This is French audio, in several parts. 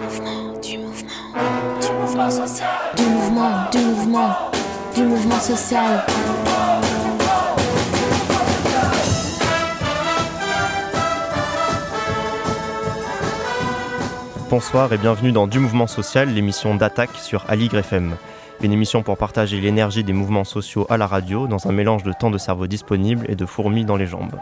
mouvement, du mouvement, du mouvement social. Du mouvement, du mouvement, du mouvement social. Bonsoir et bienvenue dans Du Mouvement Social, l'émission d'attaque sur Aligre FM. Une émission pour partager l'énergie des mouvements sociaux à la radio dans un mélange de temps de cerveau disponible et de fourmis dans les jambes.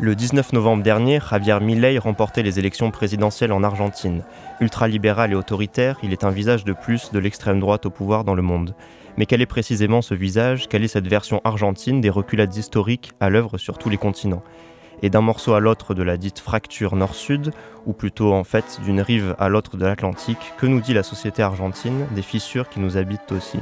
Le 19 novembre dernier, Javier Milei remportait les élections présidentielles en Argentine. Ultralibéral et autoritaire, il est un visage de plus de l'extrême droite au pouvoir dans le monde. Mais quel est précisément ce visage? Quelle est cette version argentine des reculades historiques à l'œuvre sur tous les continents? Et d'un morceau à l'autre de la dite fracture nord-sud, ou plutôt en fait d'une rive à l'autre de l'Atlantique, que nous dit la société argentine des fissures qui nous habitent aussi?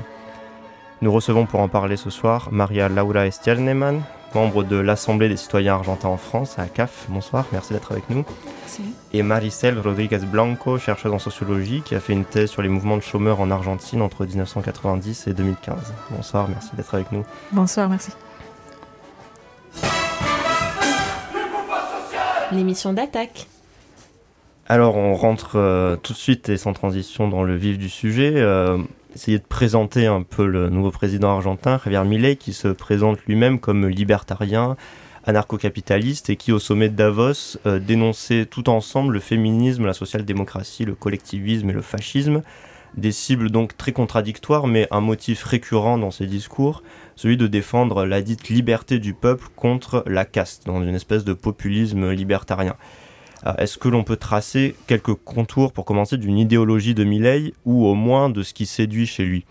Nous recevons pour en parler ce soir Maria Laura Estialneman, membre de l'Assemblée des citoyens argentins en France, à CAF. Bonsoir, merci d'être avec nous. Merci. Et Maricel Rodriguez Blanco, chercheuse en sociologie, qui a fait une thèse sur les mouvements de chômeurs en Argentine entre 1990 et 2015. Bonsoir, merci d'être avec nous. Bonsoir, merci. L'émission d'attaque. Alors on rentre euh, tout de suite et sans transition dans le vif du sujet. Euh, essayer de présenter un peu le nouveau président argentin, Javier Milei, qui se présente lui-même comme libertarien, anarcho-capitaliste et qui au sommet de Davos euh, dénonçait tout ensemble le féminisme, la social-démocratie, le collectivisme et le fascisme. Des cibles donc très contradictoires, mais un motif récurrent dans ses discours, celui de défendre la dite liberté du peuple contre la caste, dans une espèce de populisme libertarien. Euh, Est-ce que l'on peut tracer quelques contours pour commencer d'une idéologie de Milley ou au moins de ce qui séduit chez lui?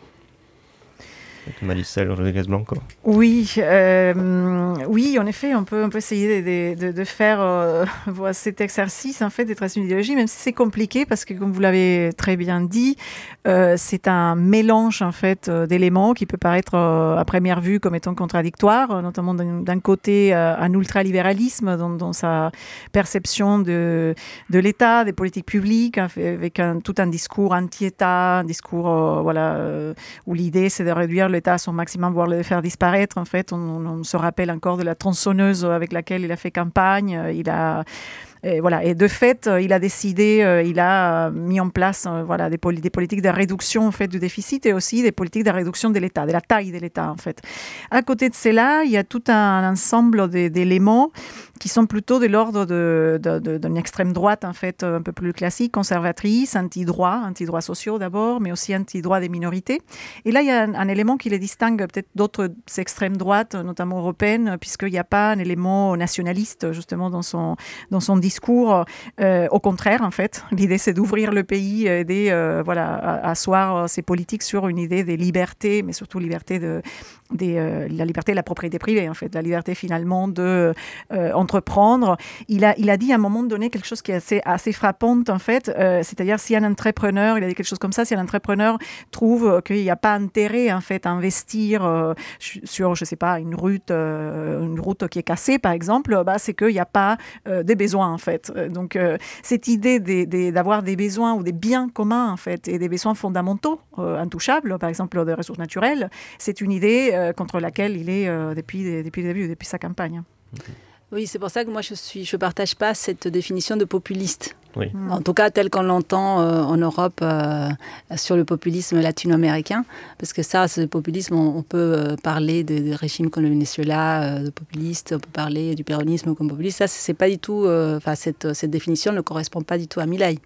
Avec Malicel Rodriguez Blanco. Oui, euh, oui, en effet, on peut, on peut essayer de, faire euh, cet exercice, en fait, de tracer une idéologie, même si c'est compliqué, parce que, comme vous l'avez très bien dit, euh, c'est un mélange, en fait, euh, d'éléments qui peut paraître, à première vue, comme étant contradictoire, notamment d'un côté, un ultralibéralisme dans, dans sa perception de, de l'État, des politiques publiques, hein, avec tout un discours anti-État, un discours, voilà, où l'idée, c'est de réduire l'État à son maximum, voire le faire disparaître. En fait, on, se rappelle encore de la tronçonneuse avec laquelle il a fait campagne. Il a et voilà. Et de fait, il a décidé, il a mis en place voilà, des, des, politiques de réduction en fait, du déficit et aussi des politiques de réduction de l'État, de la taille de l'État en fait. À côté de cela, il y a tout un ensemble d'éléments qui sont plutôt de l'ordre d'une extrême droite en fait un peu plus classique, conservatrice, anti-droit, anti-droits sociaux d'abord, mais aussi anti-droit des minorités. Et là, il y a un, élément qui les distingue peut-être d'autres extrêmes droites, notamment européennes, puisqu'il n'y a pas un élément nationaliste justement dans son, dans son discours. Euh, au contraire, en fait, l'idée c'est d'ouvrir le pays, aider euh, voilà, à, à asseoir ses politiques sur une idée des libertés, mais surtout liberté de, euh, la liberté de la propriété privée, en fait, la liberté finalement de euh. Il a, il a dit à un moment donné quelque chose qui est assez, assez frappant, en fait, euh, c'est-à-dire si un entrepreneur, il a dit quelque chose comme ça, si un entrepreneur trouve qu'il n'y a pas intérêt, en fait, à investir sur, je sais pas, une route, une route qui est cassée, par exemple, bah, c'est qu'il n'y a pas des besoins, en fait. Donc, cette idée d'avoir des, des, besoins ou des biens communs, en fait, et des besoins fondamentaux, intouchables, par exemple, des ressources naturelles, c'est une idée euh, contre laquelle il est euh, depuis, depuis le début, depuis sa campagne. Oui, c'est pour ça que moi je suis, je partage pas cette définition de populiste. Oui. En tout cas, tel qu'on l'entend euh, en Europe euh, sur le populisme latino-américain, parce que ça, ce populisme, on, on peut parler des de régimes comme le Venezuela, de populistes, on peut parler du péronisme comme populiste. Ça, c'est pas du tout, enfin cette, cette définition ne correspond pas du tout à Milei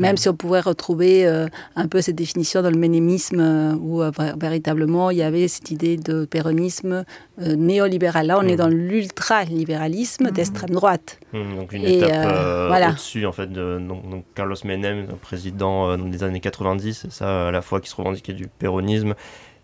même si on pourrait retrouver euh, un peu cette définition dans le ménémisme, euh, où euh, véritablement il y avait cette idée de péronisme néolibéral. Là, on mmh. est dans l'ultralibéralisme mmh. d'extrême droite. Mmh, donc une Et étape voilà. au-dessus, en fait, de donc, donc Carlos Menem, président les années 90, c'est ça, à la fois qui se revendiquait du péronisme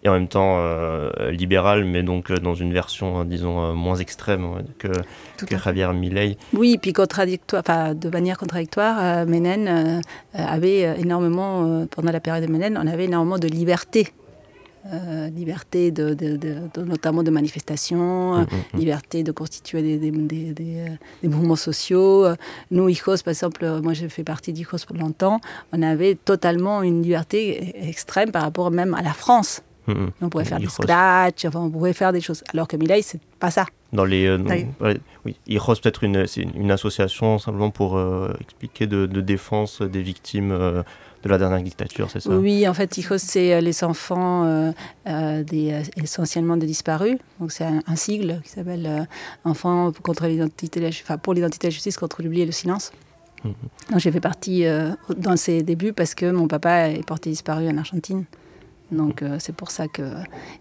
et en même temps euh, libéral, mais donc euh, dans une version, euh, disons, moins extrême que, que Javier Milei. Oui, puis contradictoire, enfin, de manière contradictoire, euh, avait énormément, pendant la période de Menem, on avait énormément de liberté. Euh, liberté de, de, de, de, notamment de manifestation, mmh, mmh. liberté de constituer des, des, des, des, mouvements sociaux. Nous, IJOS, par exemple, moi j'ai fait partie d'IJOS pour longtemps, on avait totalement une liberté extrême par rapport même à la France. Mmh. On pouvait faire du scratch, enfin, on pouvait faire des choses. Alors que Milei, c'est pas ça. Dans les, oui, IROS, peut-être une, une, association simplement pour expliquer de, défense des victimes de la dernière dictature, c'est ça? Oui, en fait, IROS, c'est les enfants des, essentiellement des disparus. Donc c'est un, sigle qui s'appelle Enfants contre l'identité, enfin, pour l'identité et la justice contre l'oubli et le silence. Mhm. Donc j'ai fait partie dans ces débuts parce que mon papa est porté disparu en Argentine. Donc euh, c'est pour ça que...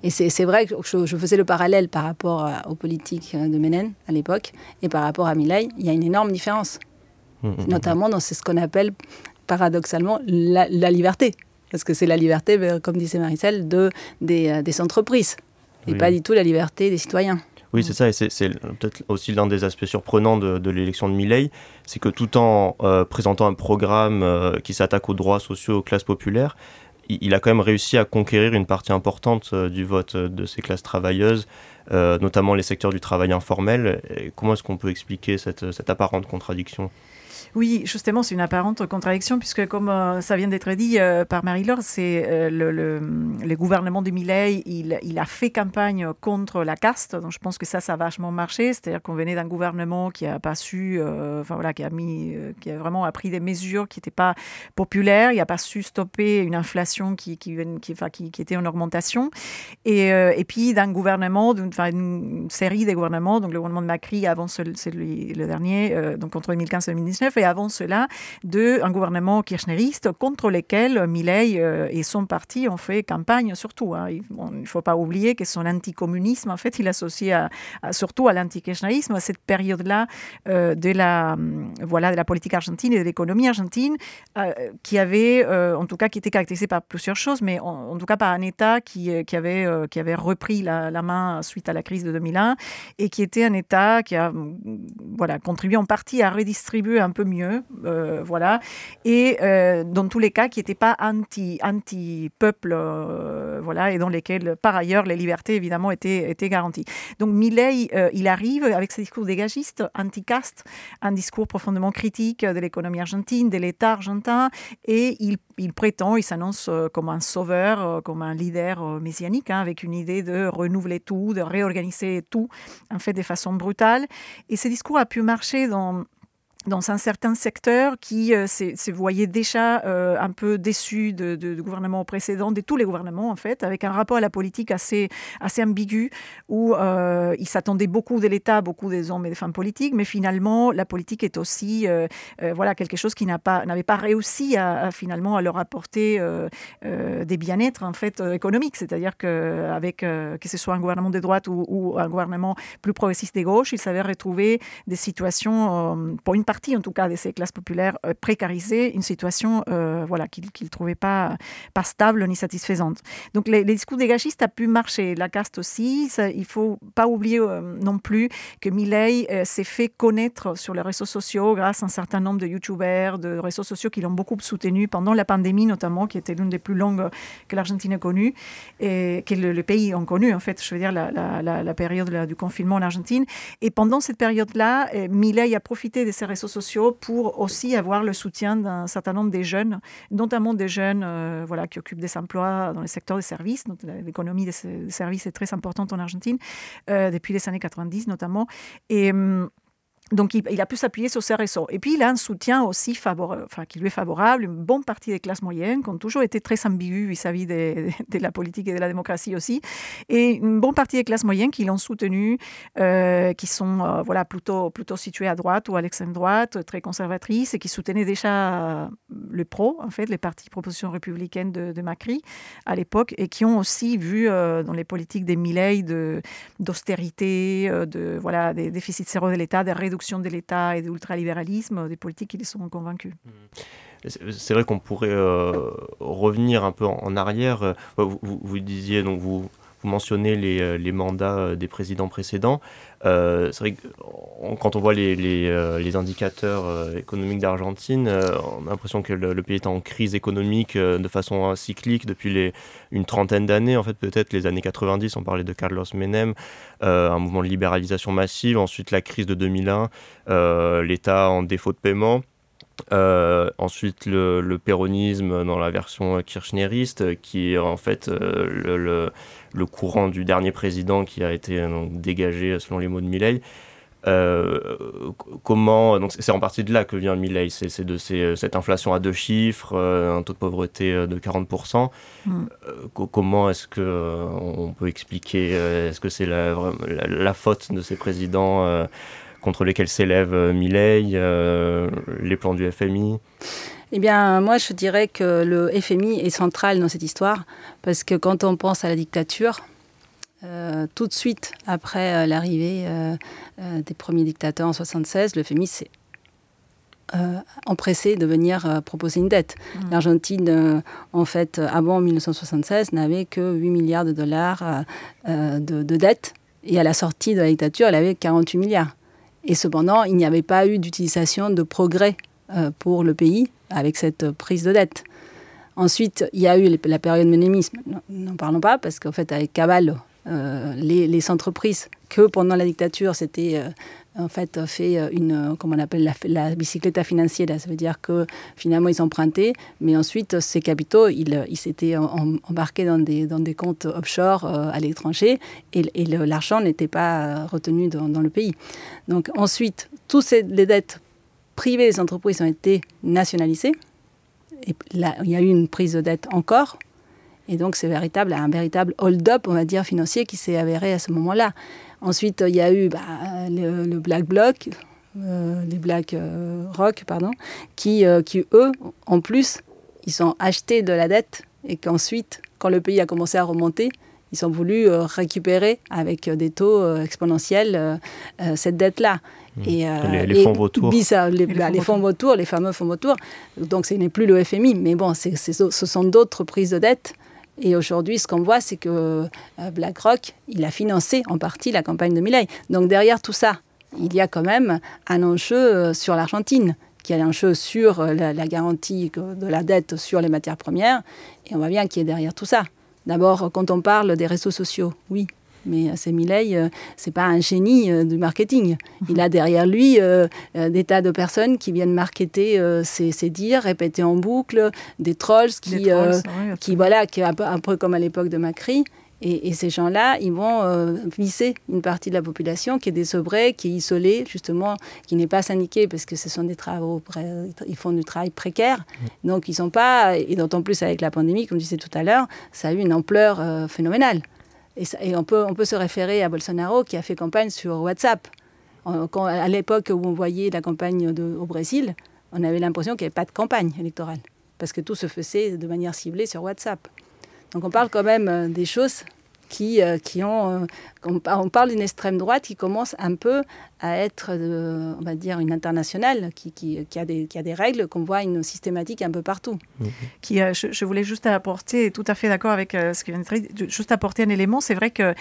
Et c'est vrai que je, faisais le parallèle par rapport aux politiques de Menem à l'époque et par rapport à Milei. Il y a une énorme différence, mmh, mmh, mmh. notamment dans ce qu'on appelle paradoxalement la, liberté. Parce que c'est la liberté, ben, comme disait Maricel, de, des, euh, des entreprises et pas du tout la liberté des citoyens. Oui, c'est ça, et c'est peut-être aussi l'un des aspects surprenants de, l'élection de Milley, c'est que tout en euh, présentant un programme qui s'attaque aux droits sociaux aux classes populaires, il a quand même réussi à conquérir une partie importante euh, du vote euh, de ces classes travailleuses, euh, notamment les secteurs du travail informel. comment est-ce qu'on peut expliquer cette, cette apparente contradiction? Oui, justement, c'est une apparente contradiction, puisque comme euh, ça vient d'être dit euh, par Marie-Laure, c'est euh, le, gouvernement de Millet, il, a fait campagne contre la caste, donc je pense que ça, ça a vachement marché, c'est-à-dire qu'on venait d'un gouvernement qui n'a pas su, enfin voilà, qui a a vraiment pris des mesures qui n'étaient pas populaires, il n'a pas su stopper une inflation qui, était en augmentation, et, puis d'un gouvernement, d'une une série de gouvernements, donc le gouvernement de Macri avant celui, le dernier, donc entre 2015 et 2019, et avant cela de un gouvernement kirchneriste contre lequel Milei euh, et son parti ont fait campagne surtout. Hein. Il ne faut pas oublier que son anticommunisme, en fait, il associe à, surtout à l'antikirchnerisme, à cette période-là euh, de, la, hum, voilà, de la politique argentine et de l'économie argentine, euh, qui avait, en tout cas, qui était caractérisée par plusieurs choses, mais en, tout cas par un État qui, avait, qui avait repris la, main suite à la crise de 2001 et qui était un État qui a voilà, contribué en partie à redistribuer un peu mieux mieux, euh, voilà, et euh, dans tous les cas qui n'étaient pas anti, anti-peuple, euh, voilà, et dans lesquels, par ailleurs, les libertés, évidemment, étaient, étaient garanties. Donc Milley, il arrive avec ses discours dégagistes, anti-caste, un discours profondément critique de l'économie argentine, de l'État argentin, et il, prétend, il s'annonce comme un sauveur, comme un leader messianique, hein, avec une idée de renouveler tout, de réorganiser tout, en fait, de façon brutale. Et ce discours a pu marcher dans dans un certain secteur qui euh, se voyait déjà euh, un peu déçu de, de, de gouvernements précédents, de tous les gouvernements en fait, avec un rapport à la politique assez, assez ambigu, où euh, ils s'attendaient beaucoup de l'État, beaucoup des hommes et des femmes politiques, mais finalement la politique est aussi voilà, quelque chose qui n'avait pas, pas réussi à, finalement à leur apporter des bien-être en fait économiques, c'est-à-dire qu'avec que ce soit un gouvernement de droite ou, ou un gouvernement plus progressiste des gauches, ils savaient retrouver des situations pour une partie en tout cas de ces classes populaires euh, précarisées, une situation euh, voilà, qu'ils trouvaient pas, stable ni satisfaisante. Donc les, discours des gauchistes a pu marcher, la caste aussi. il ne faut pas oublier euh, non plus que Milley s'est fait connaître sur les réseaux sociaux grâce à un certain nombre de youtubeurs, de réseaux sociaux qui l'ont beaucoup soutenu pendant la pandémie notamment, qui était l'une des plus longues que l'Argentine a connue et que le, pays a connu en fait, je veux dire la, période du confinement en Argentine. Et pendant cette période-là, Milley a profité de ces réseaux sociaux pour aussi avoir le soutien d'un certain nombre des jeunes, notamment des jeunes euh, voilà, qui occupent des emplois dans le secteur des services. L'économie des services est très importante en Argentine, euh, depuis les années 90 notamment. Et. Hum, donc, il, a pu s'appuyer sur ces réseaux. Et puis, il a un soutien aussi qui lui est favorable. Une bonne partie des classes moyennes qui ont toujours été très ambiguës vis-à-vis de, la politique et de la démocratie aussi. Et une bonne partie des classes moyennes qui l'ont soutenu, euh, qui sont euh, voilà, plutôt, plutôt situées à droite ou à l'extrême droite, très conservatrices, et qui soutenaient déjà le PRO, en fait, les partis propositions républicaines de, Macri à l'époque, et qui ont aussi vu euh, dans les politiques des Milley d'austérité, de, voilà, des déficits zéro de l'État, des réductions de l'État et de l'ultralibéralisme, des politiques qui les sont convaincus. C'est vrai qu'on pourrait euh, revenir un peu en, arrière. Euh, vous, disiez, donc vous, vous mentionnez les, euh, mandats des présidents précédents. c'est vrai que quand on voit les, indicateurs économiques d'Argentine, on a l'impression que le, pays est en crise économique de façon cyclique depuis une trentaine d'années. En fait, peut-être les années 90, on parlait de Carlos Menem, un mouvement de libéralisation massive. Ensuite, la crise de 2001, l'État en défaut de paiement. Ensuite, le, péronisme dans la version kirchneriste, qui est en fait le, le, courant du dernier président qui a été dégagé selon les mots de Milley. Euh, comment donc c'est en partie de là que vient Milley, c'est de cette inflation à deux chiffres, euh, un taux de pauvreté euh, de 40%. Mm. comment est-ce que on peut expliquer Est-ce que c'est la, la, faute de ces présidents contre lesquels s'élève Milley, les plans du FMI eh bien, moi, je dirais que le FMI est central dans cette histoire, parce que quand on pense à la dictature, euh, tout de suite après euh, l'arrivée euh, des premiers dictateurs en 76, le FMI s'est empressé de venir proposer une dette. Mmh. L'Argentine, en fait, avant 1976, n'avait que 8 milliards de dollars de, de dette. Et à la sortie de la dictature, elle avait 48 milliards. Et cependant, il n'y avait pas eu d'utilisation de progrès pour le pays avec cette prise de dette. Ensuite, il y a eu la période ménémisme. N'en parlons pas, parce qu'en fait, avec Cavallo, euh, les, entreprises que pendant la dictature, c'était euh, en fait fait une, comment on appelle la, la bicyclette financière. Ça veut dire que finalement ils empruntaient, mais ensuite ces capitaux, ils, ils s'étaient embarqués dans des, dans des comptes offshore euh, à l'étranger et, l'argent n'était pas retenu dans, dans, le pays. Donc ensuite, toutes les dettes privées des entreprises ont été nationalisées. Et là, il y a eu une prise de dette encore. Et donc, c'est véritable, un véritable hold-up, on va dire, financier qui s'est avéré à ce moment-là. Ensuite, il y a eu bah, le, Black Bloc, euh, les Black euh, Rock, pardon, qui, euh, qui, eux, en plus, ils ont acheté de la dette et qu'ensuite, quand le pays a commencé à remonter, ils ont voulu récupérer avec des taux exponentiels cette dette-là. Mmh. Et, les, fonds vautours. les, bah, les, fonds vautours, les fameux fonds vautours. Donc ce n'est plus le FMI, mais bon, ce sont d'autres prises de dette et aujourd'hui, ce qu'on voit, c'est que euh, BlackRock, il a financé en partie la campagne de Milley. Donc derrière tout ça, il y a quand même un enjeu euh, sur l'Argentine, qui a un enjeu sur euh, la, la, garantie de la dette sur les matières premières. Et on voit bien qui est derrière tout ça. D'abord, quand on parle des réseaux sociaux, oui, mais c'est Milei, euh, c'est pas un génie euh, du marketing. Il a derrière lui euh, des tas de personnes qui viennent marketer ses, ses, dires, répéter en boucle, des trolls qui, qui voilà, qui un peu, un peu comme à l'époque de Macri. Et, ces gens-là, ils vont visser une partie de la population qui est désobrée, qui est isolée, justement, qui n'est pas syndiquée parce que ce sont des travaux, ils font du travail précaire. Donc, ils sont pas, et d'autant plus avec la pandémie, comme je disais tout à l'heure, ça a eu une ampleur phénoménale. Et, on, peut, on peut se référer à Bolsonaro qui a fait campagne sur WhatsApp. À l'époque où on voyait la campagne au Brésil, on avait l'impression qu'il n'y avait pas de campagne électorale, parce que tout se faisait de manière ciblée sur WhatsApp. Donc on parle quand même euh, des choses qui, euh, qui ont... Euh, on parle d'une extrême droite qui commence un peu à être, euh, on va dire, une internationale, qui, qui, qui, a, des, qui a des règles, qu'on voit une systématique un peu partout. Mhm. Qui, euh, je, voulais juste apporter, tout à fait d'accord avec euh, ce que vient de dire, juste apporter un élément. C'est vrai que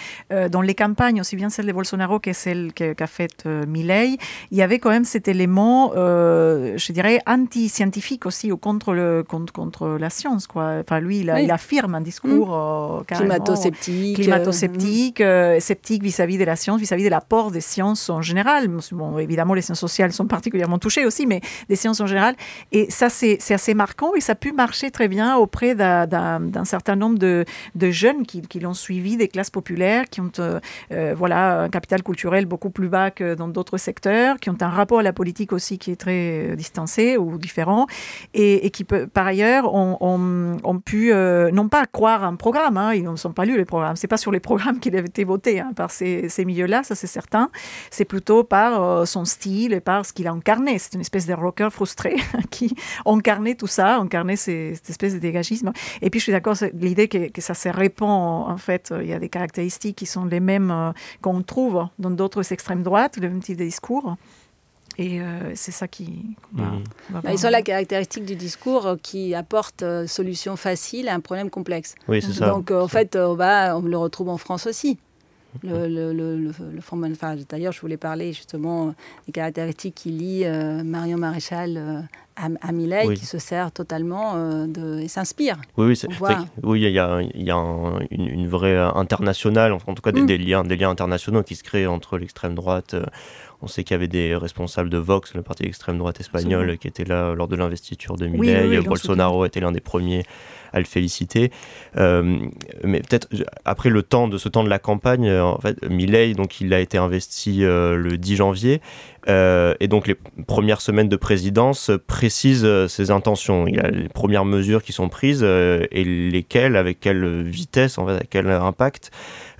dans les campagnes, aussi bien celle de Bolsonaro que celle qu'a faite Milley, il y avait quand même cet élément, je dirais, anti-scientifique aussi, ou contre, le, contre, contre la science. Quoi. Enfin, lui, il, il affirme un discours mmh. climato-sceptique, climato-sceptique, sceptique vis-à-vis de la science, vis-à-vis -vis de l'apport des sciences en général Bon, évidemment, les sciences sociales sont particulièrement touchées aussi, mais les sciences en général. Et ça, c'est assez marquant et ça a pu marcher très bien auprès d'un certain nombre de, de jeunes qui, qui l'ont suivi, des classes populaires, qui ont euh, euh, voilà, un capital culturel beaucoup plus bas que dans d'autres secteurs, qui ont un rapport à la politique aussi qui est très euh, distancé ou différent, et, et qui, peut, par ailleurs, ont, ont, pu, non pas croire un programme, hein, ils ne sont pas lus les programmes, c'est pas sur les programmes qu'il avait été voté hein, par ces, milieux-là, ça c'est certain, c'est plutôt par euh, son style et par ce qu'il a incarné. C'est une espèce de rocker frustré qui incarnait tout ça, incarnait cette espèce de dégagisme. Et puis je suis d'accord, l'idée que, que, ça se répand, en fait, il y a des caractéristiques qui sont les mêmes euh, qu'on trouve dans d'autres extrêmes droites, le même type de discours. Et euh, c'est ça qui. Mhm. Bah, ils sont la caractéristique du discours qui apporte solution facile à un problème complexe. Oui, c'est ça. Donc en fait, on, le retrouve en France aussi. Le, le, le, le enfin, D'ailleurs, je voulais parler justement des caractéristiques qui lient euh, Marion Maréchal euh, à, à Millet, qui se sert totalement euh, de, et s'inspire. Oui, oui, oui, il y a, y a une, vraie internationale, en tout cas des, mm. des, liens, des liens internationaux qui se créent entre l'extrême droite On sait qu'il y avait des responsables de Vox, le parti d'extrême droite espagnol, qui étaient là lors de l'investiture de Milei. Bolsonaro était l'un des premiers à le féliciter. Euh, mais peut-être après le temps de ce temps de la campagne, en fait, Milei, donc il a été investi euh, le 10 janvier. Et donc les premières semaines de présidence précisent ses intentions. Il y a les premières mesures qui sont prises et lesquelles, avec quelle vitesse, en avec quel impact.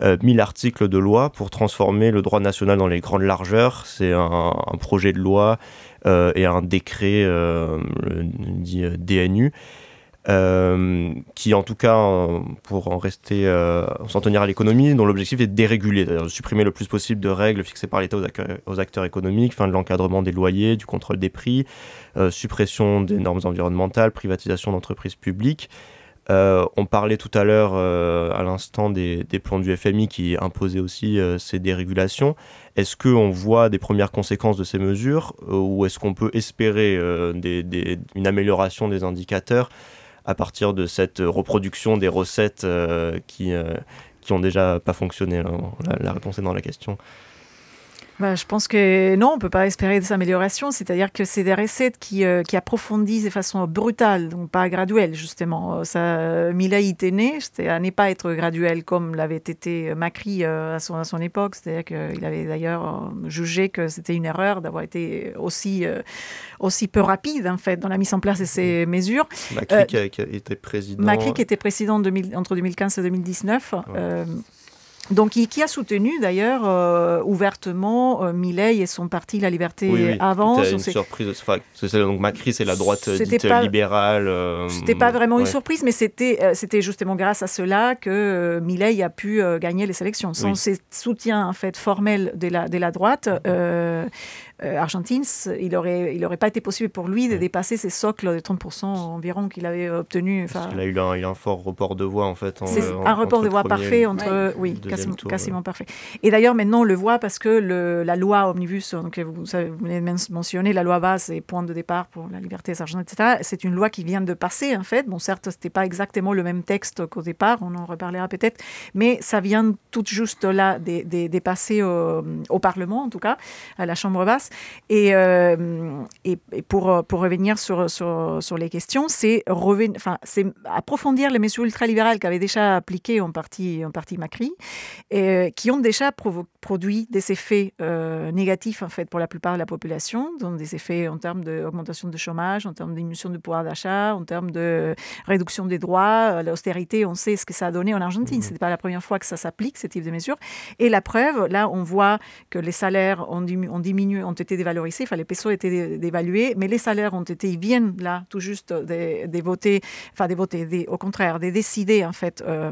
1000 articles de loi pour transformer le droit national dans les grandes largeurs. C'est un, projet de loi et un décret dit DNU. Euh, qui en tout cas, euh, pour en rester, euh, s'en tenir à l'économie, dont l'objectif est de déréguler, c'est-à-dire de supprimer le plus possible de règles fixées par l'État aux, acteurs, économiques, fin de l'encadrement des loyers, du contrôle des prix, suppression des normes environnementales, privatisation d'entreprises publiques. on parlait tout à l'heure, à l'instant, des, plans du FMI qui imposaient aussi ces dérégulations. Est-ce qu'on voit des premières conséquences de ces mesures ou est-ce qu'on peut espérer une amélioration des indicateurs à partir de cette reproduction des recettes euh, qui, euh, qui ont déjà pas fonctionné la, la réponse est dans la question. Bah, je pense que non, on ne peut pas espérer des améliorations. C'est-à-dire que c'est des recettes qui, euh, qui, approfondissent de façon brutale, donc pas graduelle, justement. Euh, ça, Milei était né, à ne pas être graduel comme l'avait été Macri euh, à, son, à son époque. C'est-à-dire qu'il avait d'ailleurs jugé que c'était une erreur d'avoir été aussi, aussi peu rapide, en fait, dans la mise en place de ces mesures. Macri qui, a, été président. Macri qui était président entre 2015 et 2019. Donc, qui, a soutenu d'ailleurs euh, ouvertement euh, Milei et son parti La Liberté oui, Avance. C'était une surprise. donc Macri, c'est la droite dite libérale. Euh, c'était pas vraiment une surprise, mais c'était c'était justement grâce à cela que Milei a pu gagner les élections. Sans ses soutiens en fait formels de la de la droite, euh, argentine, il n'aurait il aurait pas été possible pour lui de dépasser ces socles de 30% environ qu'il avait obtenus. Parce il, a eu un, il a un fort report de voix en fait. C'est un report de voix parfait entre, oui, quasiment, quasiment parfait. Et d'ailleurs maintenant on le voit parce que le, la loi omnibus, donc vous, vous venez de mentionner, la loi base et point de départ pour la liberté des argentines, etc. C'est une loi qui vient de passer en fait. Bon certes c'était pas exactement le même texte qu'au départ, on en reparlera peut-être, mais ça vient tout juste là des, des, passer au, au Parlement en tout cas, à la Chambre basse. Et, euh, et, pour, pour revenir sur, sur, sur les questions, c'est enfin, approfondir les mesures ultralibérales qu'avait déjà appliquées en partie, en partie Macri, et, qui ont déjà produit des effets euh, négatifs en fait, pour la plupart de la population, donc des effets en termes d'augmentation de chômage, en termes de diminution du pouvoir d'achat, en termes de réduction des droits. L'austérité, on sait ce que ça a donné en Argentine. Mmh. Ce n'est pas la première fois que ça s'applique, ce type de mesures. Et la preuve, là, on voit que les salaires ont, ont diminué, ont été dévalorisés, enfin les pesos étaient dévalués, mais les salaires ont été, ils viennent là tout juste des, votés, enfin des votés, au contraire, des décider en fait euh,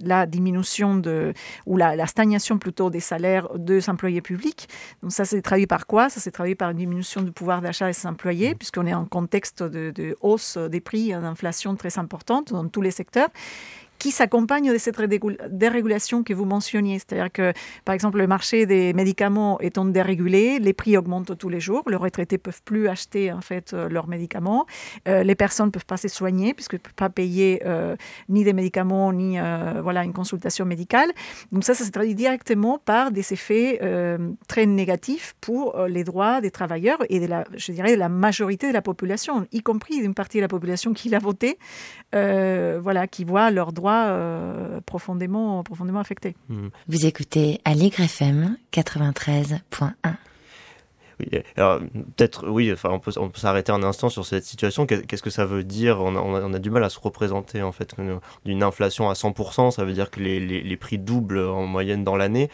la diminution de, ou la, la, stagnation plutôt des salaires des employés publics. Donc ça s'est traduit par quoi? Ça s'est traduit par une diminution du pouvoir d'achat des employés, mmh. puisqu'on est en contexte de, de hausse des prix, d'inflation très importante dans tous les secteurs qui s'accompagne de cette dérégulation que vous mentionniez. C'est-à-dire que, par exemple, le marché des médicaments étant dérégulé, les prix augmentent tous les jours. Les retraités peuvent plus acheter en fait euh, leurs médicaments. Euh, les personnes ne peuvent pas se soigner puisqu'elles ne peuvent pas payer euh, ni des médicaments ni voilà une consultation médicale. Donc ça, ça se traduit directement par des effets très négatifs pour les droits des travailleurs et de la, je dirais, de la majorité de la population, y compris une partie de la population qui l'a voté, voilà, qui voit leurs droits euh, profondément, profondément affecté. Hmm. Vous écoutez Allegre FM 93.1. Oui, alors peut-être, oui, enfin, on peut, on peut s'arrêter un instant sur cette situation. Qu'est-ce que ça veut dire? On a, on, a, du mal à se représenter, en fait, d'une inflation à 100%, ça veut dire que les, les, les prix doublent en moyenne dans l'année.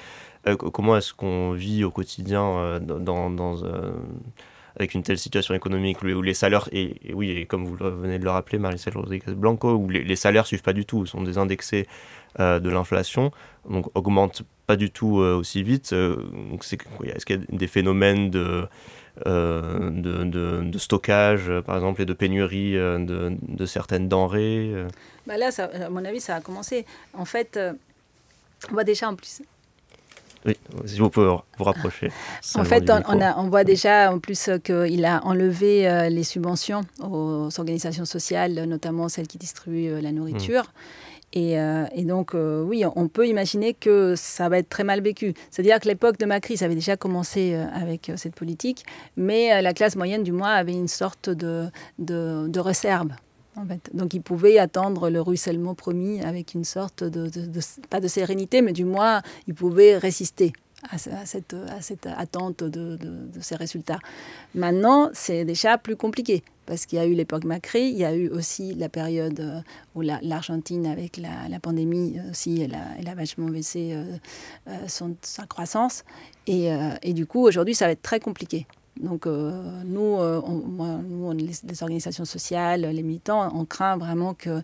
Euh, comment est-ce qu'on vit au quotidien euh, dans, dans avec une telle situation économique où les salaires, et, oui, et comme vous venez de le rappeler, Maricel Rodriguez Blanco, où les, salaires suivent pas du tout, sont des indexés euh, de l'inflation, donc augmentent pas du tout euh, aussi vite. Euh, est-ce qu'il y a des phénomènes de, de, de, stockage, par exemple, et de pénurie de, de, certaines denrées bah Là, à mon avis, ça a commencé. En fait, on voit déjà en plus oui, si vous pouvez vous rapprocher. En fait, on, a, on, voit déjà en plus qu'il a enlevé euh, les subventions aux organisations sociales, notamment celles qui distribuent euh, la nourriture. Et, donc, oui, on peut imaginer que ça va être très mal vécu. C'est-à-dire que l'époque de Macri, ça avait déjà commencé avec cette politique, mais la classe moyenne, du moins, avait une sorte de, de, de réserve. Donc, ils pouvaient attendre le ruissellement promis avec une sorte de, pas de sérénité, mais du moins, ils pouvaient résister à, cette, à cette, attente de, ces résultats. Maintenant, c'est déjà plus compliqué parce qu'il y a eu l'époque Macri, il y a eu aussi la période euh, où l'Argentine, avec la, pandémie aussi, elle a, vachement baissé euh, euh, son, sa croissance. Et du coup, aujourd'hui, ça va être très compliqué. Donc nous, nous les, organisations sociales, les militants, on craint vraiment qu'il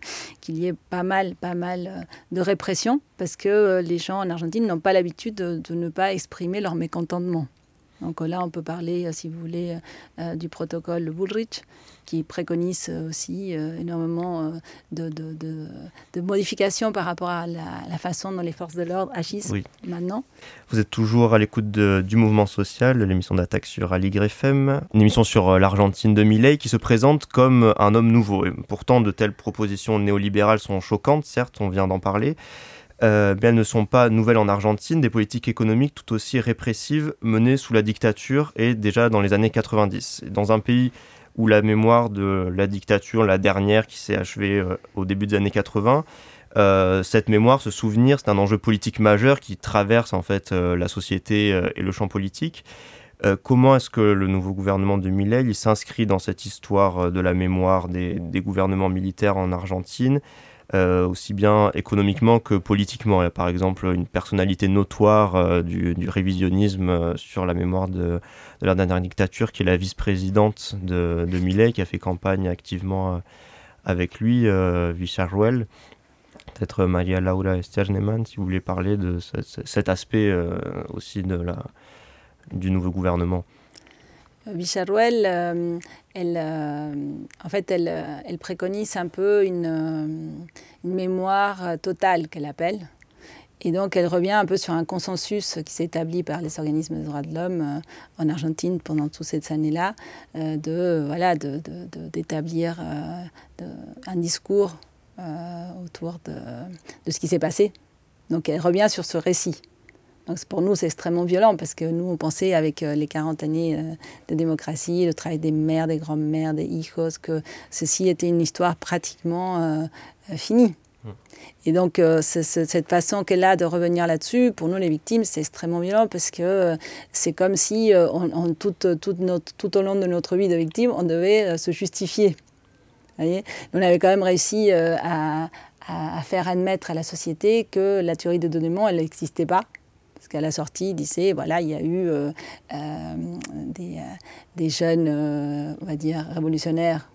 y ait pas mal, pas mal de répression parce que les gens en Argentine n'ont pas l'habitude de, ne pas exprimer leur mécontentement. Donc là, on peut parler, euh, si vous voulez, euh, euh, du protocole Bullrich, qui préconise aussi énormément de, de, modifications par rapport à la, façon dont les forces de l'ordre agissent maintenant. Vous êtes toujours à l'écoute du mouvement social, l'émission d'attaque sur Aligre FM, une émission sur l'Argentine de Millet qui se présente comme un homme nouveau. Et pourtant, de telles propositions néolibérales sont choquantes, certes, on vient d'en parler. Euh, elles ne sont pas nouvelles en Argentine, des politiques économiques tout aussi répressives menées sous la dictature et déjà dans les années 90. Dans un pays où la mémoire de la dictature, la dernière qui s'est achevée euh, au début des années 80, euh, cette mémoire, ce souvenir, c'est un enjeu politique majeur qui traverse en fait la société et le champ politique. comment est-ce que le nouveau gouvernement de Milei s'inscrit dans cette histoire de la mémoire des gouvernements militaires en Argentine euh, aussi bien économiquement que politiquement. Il y a par exemple une personnalité notoire euh, du, révisionnisme euh, sur la mémoire de, la dernière dictature, qui est la vice-présidente de, de Millet, qui a fait campagne activement avec lui, Vicharuel. Peut-être Maria Laura Esterneman, si vous voulez parler de cet aspect aussi de la, du nouveau gouvernement. Bicharouel, euh, elle, euh, en fait, elle, elle, préconise un peu une, euh, mémoire totale qu'elle appelle. Et donc, elle revient un peu sur un consensus qui s'est établi par les organismes de droits de l'homme en Argentine pendant toutes ces années-là, de voilà, d'établir un discours autour de ce qui s'est passé. Donc, elle revient sur ce récit. Donc pour nous, c'est extrêmement violent parce que nous, on pensait avec euh, les 40 années euh, de démocratie, le travail des mères, des grands-mères, des hijos, que ceci était une histoire pratiquement euh, finie. Mmh. Et donc, cette façon qu'elle a de revenir là-dessus, pour nous, les victimes, c'est extrêmement violent parce que c'est comme si, on, tout, notre, tout, au long de notre vie de victime, on devait se justifier. Vous voyez? On avait quand même réussi à, à, faire admettre à la société que la théorie de donnement, elle n'existait pas parce qu'à la sortie, il disait, voilà, il y a eu euh, euh, des, euh, des, jeunes, on va dire, révolutionnaires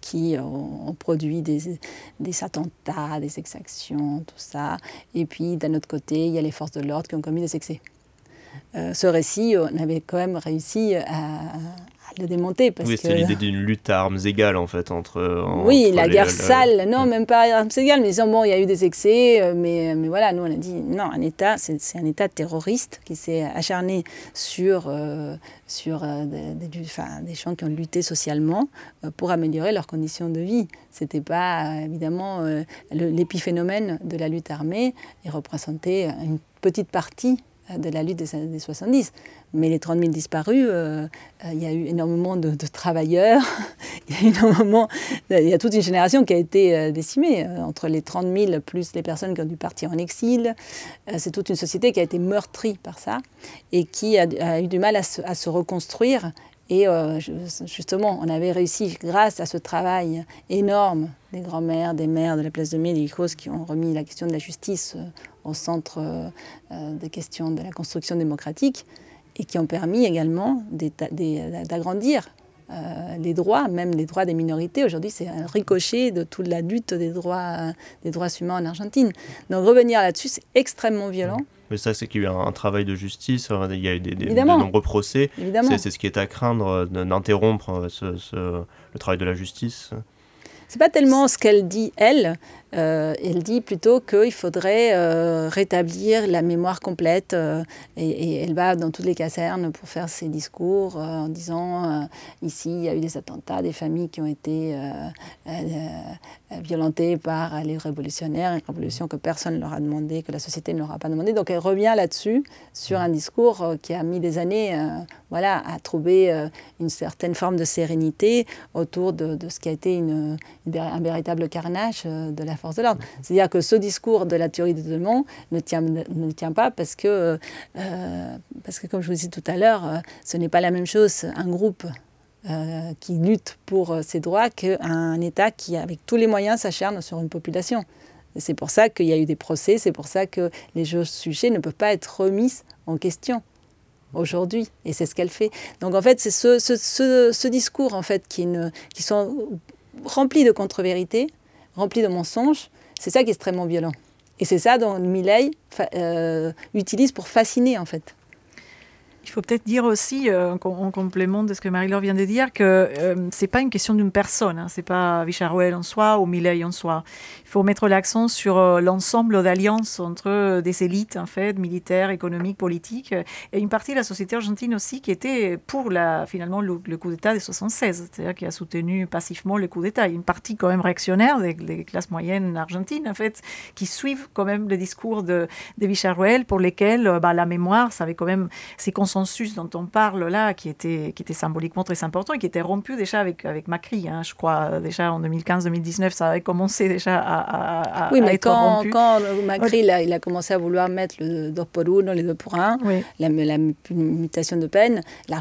qui ont, produit des, des, attentats, des exactions, tout ça. Et puis, d'un autre côté, il y a les forces de l'ordre qui ont commis des excès. ce récit, on avait quand même réussi à, le démonter. Parce oui, c'est l'idée d'une lutte à armes égales en fait entre. oui, la guerre sale, non, même pas à armes égales, mais disant bon, il y a eu des excès, euh, mais, mais voilà, nous on a dit non, un État, c'est un État terroriste qui s'est acharné sur, euh, sur euh, des, des, gens qui ont lutté socialement pour améliorer leurs conditions de vie. C'était pas évidemment l'épiphénomène de la lutte armée, il représentait une petite partie de la lutte des années 70. Mais les 30 000 disparus, euh, euh, il y a eu énormément de, travailleurs, il, y a énormément, il y a toute une génération qui a été euh, décimée. Entre les 30 000 plus les personnes qui ont dû partir en exil, c'est toute une société qui a été meurtrie par ça et qui a, eu du mal à se, reconstruire et justement, on avait réussi, grâce à ce travail énorme des grands-mères, des mères de la place de Mai, des qui ont remis la question de la justice au centre des questions de la construction démocratique, et qui ont permis également d'agrandir euh, les droits, même les droits des minorités. Aujourd'hui, c'est un ricochet de toute la lutte des droits, des droits humains en Argentine. Donc revenir là-dessus, c'est extrêmement violent. Mais ça, c'est qu'il y a eu un, travail de justice, il y a eu des, de nombreux procès. C'est ce qui est à craindre euh, d'interrompre euh, ce, le travail de la justice. C'est pas tellement ce qu'elle dit, elle, elle dit plutôt qu'il faudrait rétablir la mémoire complète et, elle va dans toutes les casernes pour faire ses discours en disant ici il y a eu des attentats, des familles qui ont été violentées par les révolutionnaires, une révolution que personne ne leur a demandé, que la société ne leur a pas demandé. Donc elle revient là-dessus sur un discours qui a mis des années voilà, à trouver une certaine forme de sérénité autour de, ce qui a été un véritable carnage euh, de la de l'ordre. C'est-à-dire que ce discours de la théorie de Delmont ne tient, ne tient pas parce que, euh, parce que, comme je vous disais tout à l'heure, euh, ce n'est pas la même chose un groupe qui lutte pour ses droits qu'un État qui, avec tous les moyens, s'acharne sur une population. C'est pour ça qu'il y a eu des procès, c'est pour ça que les sujets ne peuvent pas être remis en question aujourd'hui. Et c'est ce qu'elle fait. Donc en fait, c'est ce, ce, discours en fait qui, qui sont remplis de contre-vérités, remplis de mensonges. C'est ça qui est extrêmement violent. Et c'est ça dont Milley euh, utilise pour fasciner en fait. Il faut peut-être dire aussi, euh, en complément de ce que Marie-Laure vient de dire, que euh, c'est pas une question d'une personne. Hein, c'est pas Vicharouel en soi ou Milley en soi faut mettre l'accent sur euh, l'ensemble d'alliances entre euh, des élites, en fait, militaires, économiques, politiques, et une partie de la société argentine aussi qui était pour la, finalement le, coup d'État de 76, c'est-à-dire qui a soutenu passivement le coup d'État. Une partie quand même réactionnaire des, classes moyennes argentines, en fait, qui suivent quand même le discours de, de pour lesquels bah, la mémoire, ça avait quand même ces consensus dont on parle là, qui étaient, qui étaient symboliquement très importants et qui étaient rompus déjà avec, avec Macri, hein, je crois, déjà en 2015-2019, ça avait commencé déjà à oui, mais quand, quand, Macri il a, commencé à vouloir mettre le dos pour dans les deux pour un, la, mutation de peine, la,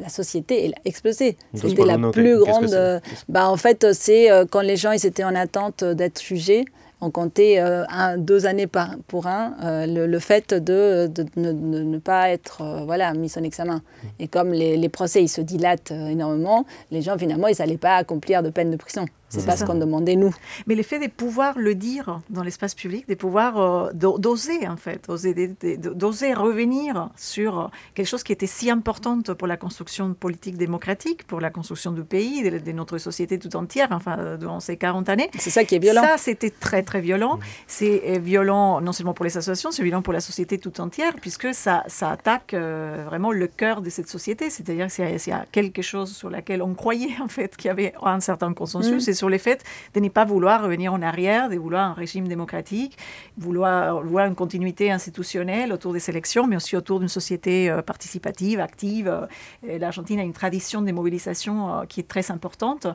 la, société elle a explosé. C'était la plus grande. Bah, en fait, c'est euh, quand les gens ils étaient en attente d'être jugés on comptait euh, un, deux années par, pour un, euh, le, fait de, de, ne, pas être voilà, mis en examen. Mmh. Et comme les, les procès ils se dilatent énormément, les gens finalement ils n'allaient pas accomplir de peine de prison. C'est pas ce qu'on demandait nous. Mais le fait de pouvoir le dire dans l'espace public, de pouvoir euh, d'oser en fait, d'oser revenir sur quelque chose qui était si importante pour la construction politique démocratique, pour la construction du pays, de, notre société tout entière, enfin durant ces 40 années. C'est ça qui est violent. Ça, c'était très très violent. C'est euh, violent non seulement pour les associations, c'est violent pour la société tout entière, puisque ça, ça attaque euh, vraiment le cœur de cette société. C'est-à-dire s'il y, a quelque chose sur laquelle on croyait en fait qu'il y avait un certain consensus, mm sur les faits de ne pas vouloir revenir en arrière, de vouloir un régime démocratique, vouloir, vouloir une continuité institutionnelle autour des élections, mais aussi autour d'une société euh, participative, active. L'Argentine a une tradition de mobilisation euh, qui est très importante,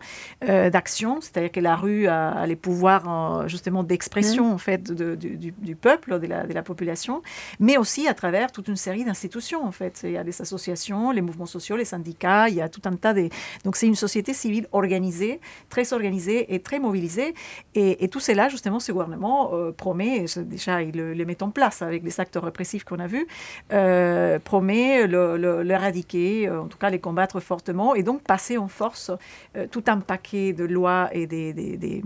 euh, d'action, c'est-à-dire que la rue a, les pouvoirs justement d'expression mmh. en fait du, peuple, de la, de la, population, mais aussi à travers toute une série d'institutions en fait. Il y a des associations, les mouvements sociaux, les syndicats, il y a tout un tas de... Donc c'est une société civile organisée, très organisée et très mobilisé. Et, tout cela, justement, ce gouvernement euh, promet, déjà il le, met en place avec les actes répressifs qu'on a vus, euh, promet l'éradiquer, le, euh, en tout cas les combattre fortement, et donc passer en force tout un paquet de lois et des, des,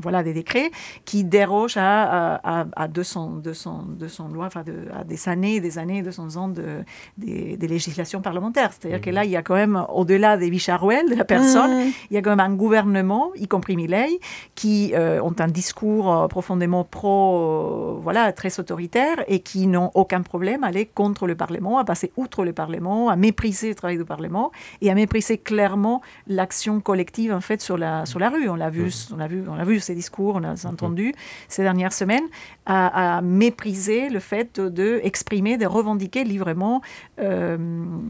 voilà, des décrets qui dérogent à, à, 200, 200, 200 lois, enfin de, à des années, des années, 200 ans de, des, législations parlementaires. C'est-à-dire que mmh. là, il y a quand même, au-delà des Vicharouel, de la personne, mmh. il y a quand même un gouvernement, y compris Milley, qui euh, ont un discours euh, profondément pro, euh, voilà, très autoritaire et qui n'ont aucun problème à aller contre le Parlement, à passer outre le Parlement, à mépriser le travail du Parlement et à mépriser clairement l'action collective en fait sur la sur la rue. On l'a vu, on a vu, on a vu ces discours, on a entendu ces dernières semaines, à, mépriser le fait de, exprimer, de revendiquer librement,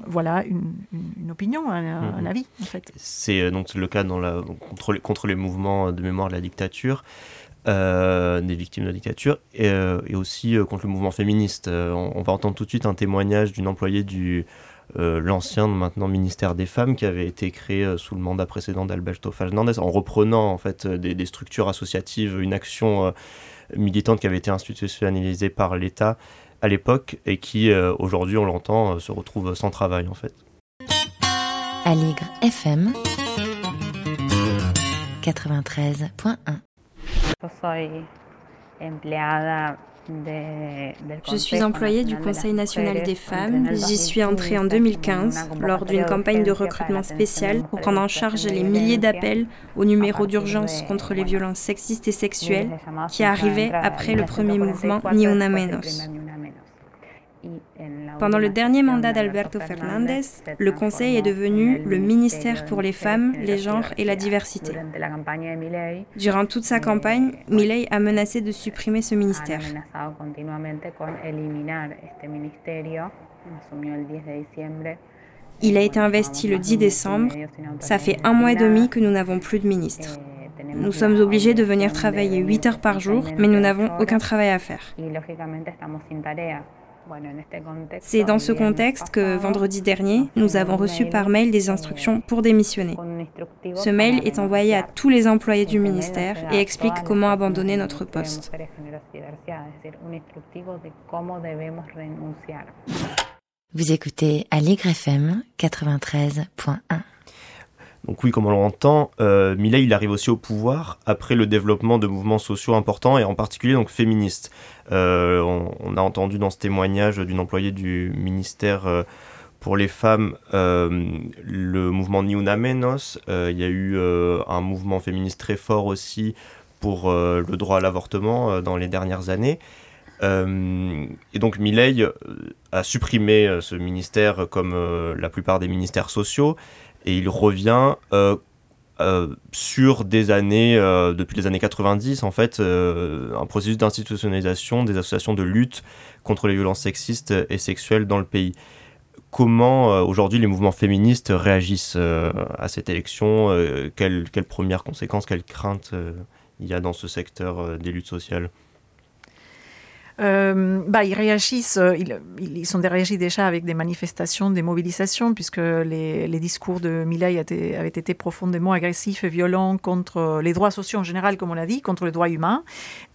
voilà, une, une, opinion, un, un, avis en fait. C'est donc le cas dans la contre, contre les mouvements de mémoire de la dictature, euh, des victimes de la dictature, et, euh, aussi euh, contre le mouvement féministe. On, va entendre tout de suite un témoignage d'une employée du l'ancien maintenant ministère des femmes qui avait été créé sous le mandat précédent d'Alberto Fernandez en reprenant en fait des, structures associatives, une action militante qui avait été institutionnalisée par l'État à l'époque et qui aujourd'hui on l'entend se retrouve sans travail en fait. Aligre FM 93.1. Yo soy empleada Je suis employée du Conseil national des femmes. J'y suis entrée en 2015 lors d'une campagne de recrutement spéciale pour prendre en charge les milliers d'appels au numéro d'urgence contre les violences sexistes et sexuelles qui arrivaient après le premier mouvement Ni Una Menos. Pendant le dernier mandat d'Alberto Fernandez, le Conseil est devenu le ministère pour les femmes, les genres et la diversité. Durant toute sa campagne, Milei a menacé de supprimer ce ministère. Il a été investi le 10 décembre. Ça fait un mois et demi que nous n'avons plus de ministre. Nous sommes obligés de venir travailler 8 heures par jour, mais nous n'avons aucun travail à faire. C'est dans ce contexte que vendredi dernier, nous avons reçu par mail des instructions pour démissionner. Ce mail est envoyé à tous les employés du ministère et explique comment abandonner notre poste. Vous écoutez à FM 93.1. Donc oui, comme on l'entend, euh, il arrive aussi au pouvoir après le développement de mouvements sociaux importants et en particulier donc féministes. Euh, on, a entendu dans ce témoignage d'une employée du ministère euh, pour les femmes euh, le mouvement Ni. Il y a eu un mouvement féministe très fort aussi pour le droit à l'avortement dans les dernières années. et donc Milei a supprimé ce ministère comme la plupart des ministères sociaux et il revient euh, euh, sur des années, euh, depuis les années 90, en fait, un processus d'institutionnalisation des associations de lutte contre les violences sexistes et sexuelles dans le pays. Comment aujourd'hui les mouvements féministes réagissent à cette élection quelles, premières conséquences, quelles craintes il y a dans ce secteur des luttes sociales? Euh, bah, ils réagissent, euh, ils, ils, sont réagis déjà avec des manifestations, des mobilisations, puisque les, discours de Milei avaient été profondément agressifs et violents contre les droits sociaux en général, comme on l'a dit, contre les droits humains,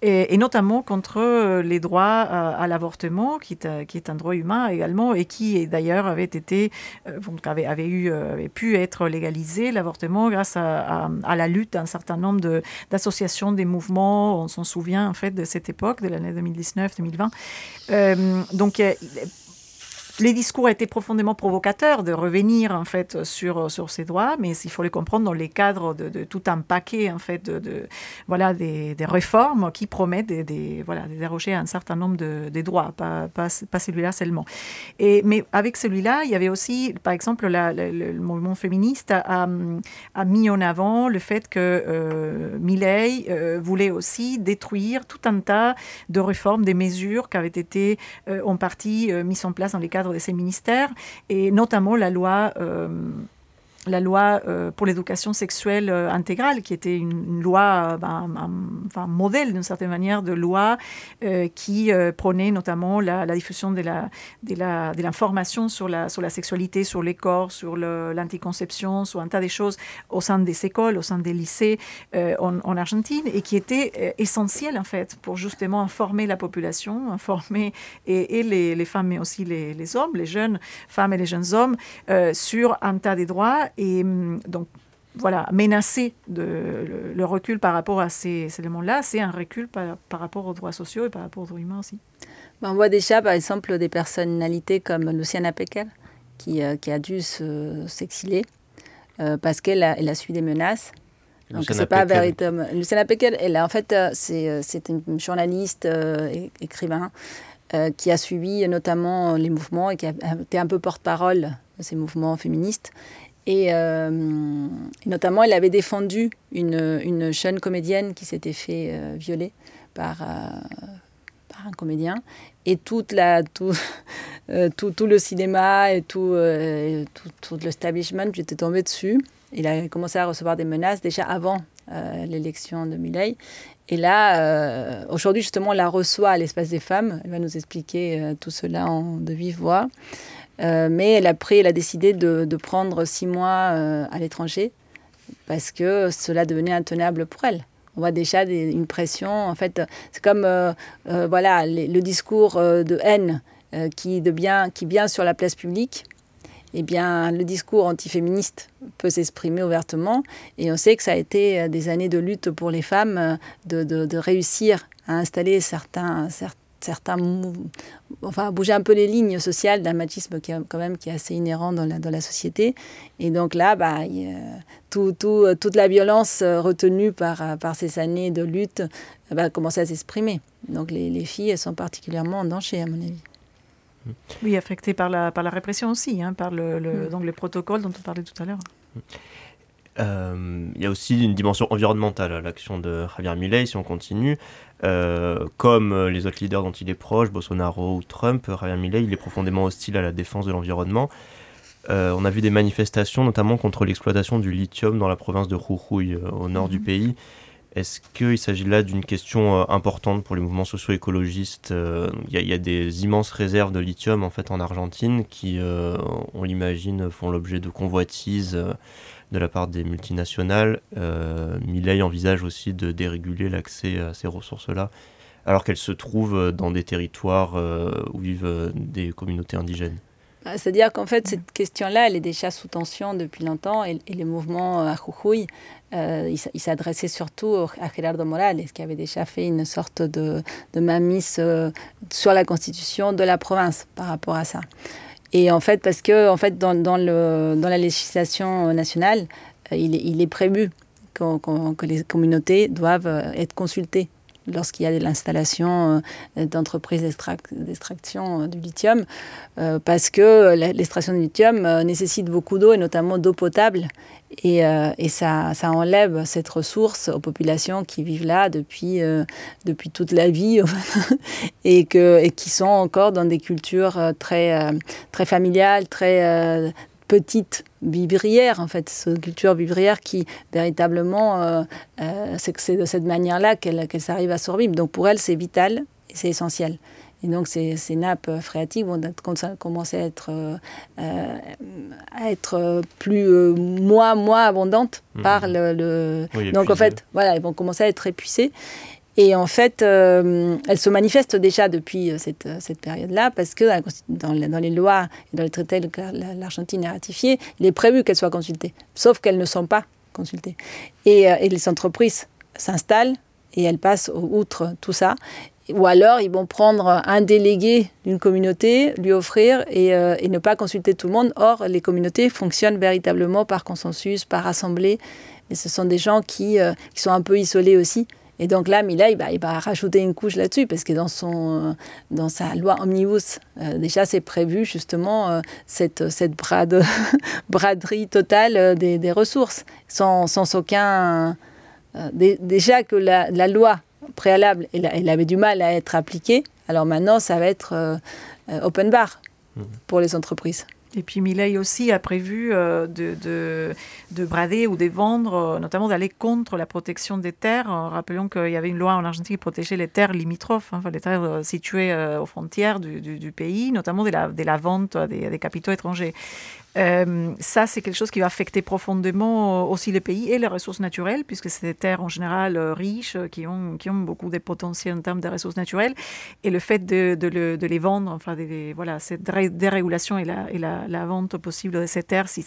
et, notamment contre les droits à, l'avortement, qui, est un droit humain également, et qui d'ailleurs avait euh, pu être légalisé, l'avortement, grâce à, la lutte d'un certain nombre d'associations, des mouvements. On s'en souvient en fait de cette époque, de l'année 2019 2020. Euh, donc, les discours étaient profondément provocateurs de revenir en fait sur, sur ces droits, mais il faut les comprendre dans les cadres de, tout un paquet en fait de, voilà des, réformes qui promettent des, voilà des déroger à un certain nombre de, droits, pas, pas, celui-là seulement. Et mais avec celui-là, il y avait aussi par exemple le, mouvement féministe a, a, mis en avant le fait que euh, Milley euh, voulait aussi détruire tout un tas de réformes, des mesures qui avaient été euh, en partie euh, mises en place dans les cadres de ces ministères, et notamment la loi euh, la loi euh, pour l'éducation sexuelle euh, intégrale, qui était une, loi, euh, ben, un, modèle d'une certaine manière de loi qui prônait notamment la, diffusion de l'information sur, la, sexualité, sur les corps, sur l'anticonception, sur un tas de choses au sein des écoles, au sein des lycées en, Argentine, et qui était essentielle en fait pour justement informer la population, informer et, les, femmes, mais aussi les, hommes, les jeunes femmes et les jeunes hommes sur un tas de droits et hum, donc, voilà, menacer de, le, recul par rapport à ces, éléments-là, c'est un recul par, rapport aux droits sociaux et par rapport aux droits humains aussi. Ben, on voit déjà, par exemple, des personnalités comme Luciana Pecker, qui, euh, qui a dû s'exiler euh, parce qu'elle a, elle a suivi des menaces. Donc c'est pas véritable. Luciana Pecker, elle en fait, euh, c'est une journaliste, écrivain, qui a suivi notamment les mouvements et qui a été un peu porte-parole de ces mouvements féministes. Euh, et notamment, elle avait défendu une, une jeune comédienne qui s'était fait euh, violer par, euh, par, un comédien. Et toute la, tout, tout, le cinéma et tout, tout, tout l'establishment était tombé dessus. Il a commencé à recevoir des menaces déjà avant l'élection de Milley. Et là, aujourd'hui, justement, on la reçoit à l'espace des femmes. Elle va nous expliquer tout cela en, de vive voix. Euh, mais elle, après, elle a décidé de, prendre six mois euh, à l'étranger parce que cela devenait intenable pour elle. On voit déjà une pression. En fait, c'est comme euh, voilà le discours de haine qui, de bien, qui vient sur la place publique. Eh bien, le discours antiféministe peut s'exprimer ouvertement. Et on sait que ça a été des années de lutte pour les femmes de, réussir à installer certains certains enfin bouger un peu les lignes sociales d'un machisme qui quand même qui est assez inhérent dans la, dans la société et donc là bah tout, tout, toute la violence retenue par, par ces années de lutte va commencer à s'exprimer donc les, les, filles elles sont particulièrement en danger à mon avis oui affectées par la, par la répression aussi hein, par le, le mm. donc les protocoles dont on parlait tout à l'heure euh, il y a aussi une dimension environnementale à l'action de Javier Milei, si on continue. Euh, comme les autres leaders dont il est proche, Bolsonaro ou Trump, Javier Milei, il est profondément hostile à la défense de l'environnement. Euh, on a vu des manifestations, notamment contre l'exploitation du lithium dans la province de Jujuy, au nord du mhm. pays. Est-ce qu'il s'agit là d'une question importante pour les mouvements socio-écologistes Il y, a des immenses réserves de lithium en fait en Argentine qui, on l'imagine, font l'objet de convoitises de la part des multinationales. Euh, envisage aussi de déréguler l'accès à ces ressources-là, alors qu'elles se trouvent dans des territoires euh, où vivent euh, des communautés indigènes. Bah, c'est-à-dire qu'en fait, cette question-là, elle est déjà sous tension depuis longtemps et, les mouvements à Jujuy, euh, il, s'adressait surtout à Gerardo Morales, qui avait déjà fait une sorte de, de sur la constitution de la province par rapport à ça. Et en fait, parce que en fait, dans, dans, le, dans la législation nationale, euh, il, il, est prévu que les communautés doivent euh, être consultées lorsqu'il y a de l'installation euh, d'entreprises d'extraction du lithium, parce que l'extraction du lithium nécessite beaucoup d'eau, et notamment d'eau potable, et, euh, et ça, enlève cette ressource aux populations qui vivent là depuis, euh, depuis toute la vie et, qui sont encore dans des cultures euh, très, très familiales, très petites vivrières, en fait, ce culture vivrière qui véritablement, c'est de cette manière-là qu'elles s'arrivent à survivre. Donc pour elles, c'est vital et c'est essentiel. Et donc ces, ces nappes phréatiques vont commencer à être, euh, à être plus, euh, moins, moins abondantes mmh. par le... donc en fait, voilà, elles vont commencer à être épuisées. Et en fait, euh, elles se manifestent déjà depuis cette, cette période-là, parce que dans, dans, les lois et dans les traités que l'Argentine a ratifiés, il est prévu qu'elles soient consultées, sauf qu'elles ne sont pas consultées. Et, et les entreprises s'installent et elles passent outre tout ça ou alors, ils vont prendre un délégué d'une communauté, lui offrir euh, et, ne pas consulter tout le monde. Or, les communautés fonctionnent véritablement par consensus, par assemblée. Mais ce sont des gens qui, euh, sont un peu isolés aussi. Et donc là, Mila, il va, il va rajouter une couche là-dessus, parce que dans, son, euh, dans sa loi Omnibus, déjà, c'est prévu justement cette, cette brade, braderie totale des, des ressources, sans, sans aucun... déjà que la, la loi préalable, elle, avait du mal à être appliquée. Alors maintenant, ça va être euh, euh, open bar mmh. pour les entreprises. Et puis Milei aussi a prévu euh, de, de, de, brader ou de vendre, notamment d'aller contre la protection des terres. Rappelons qu'il y avait une loi en Argentine qui protégeait les terres limitrophes, hein, les terres situées aux frontières du, pays, notamment de la, vente des capitaux étrangers. Euh, ça, c'est quelque chose qui va affecter profondément euh, aussi les pays et les ressources naturelles, puisque c'est des terres en général euh, riches, qui ont, beaucoup de potentiel en termes de ressources naturelles. Et le fait de, les vendre, enfin, voilà, cette dérégulation et, la, vente possible de ces terres, si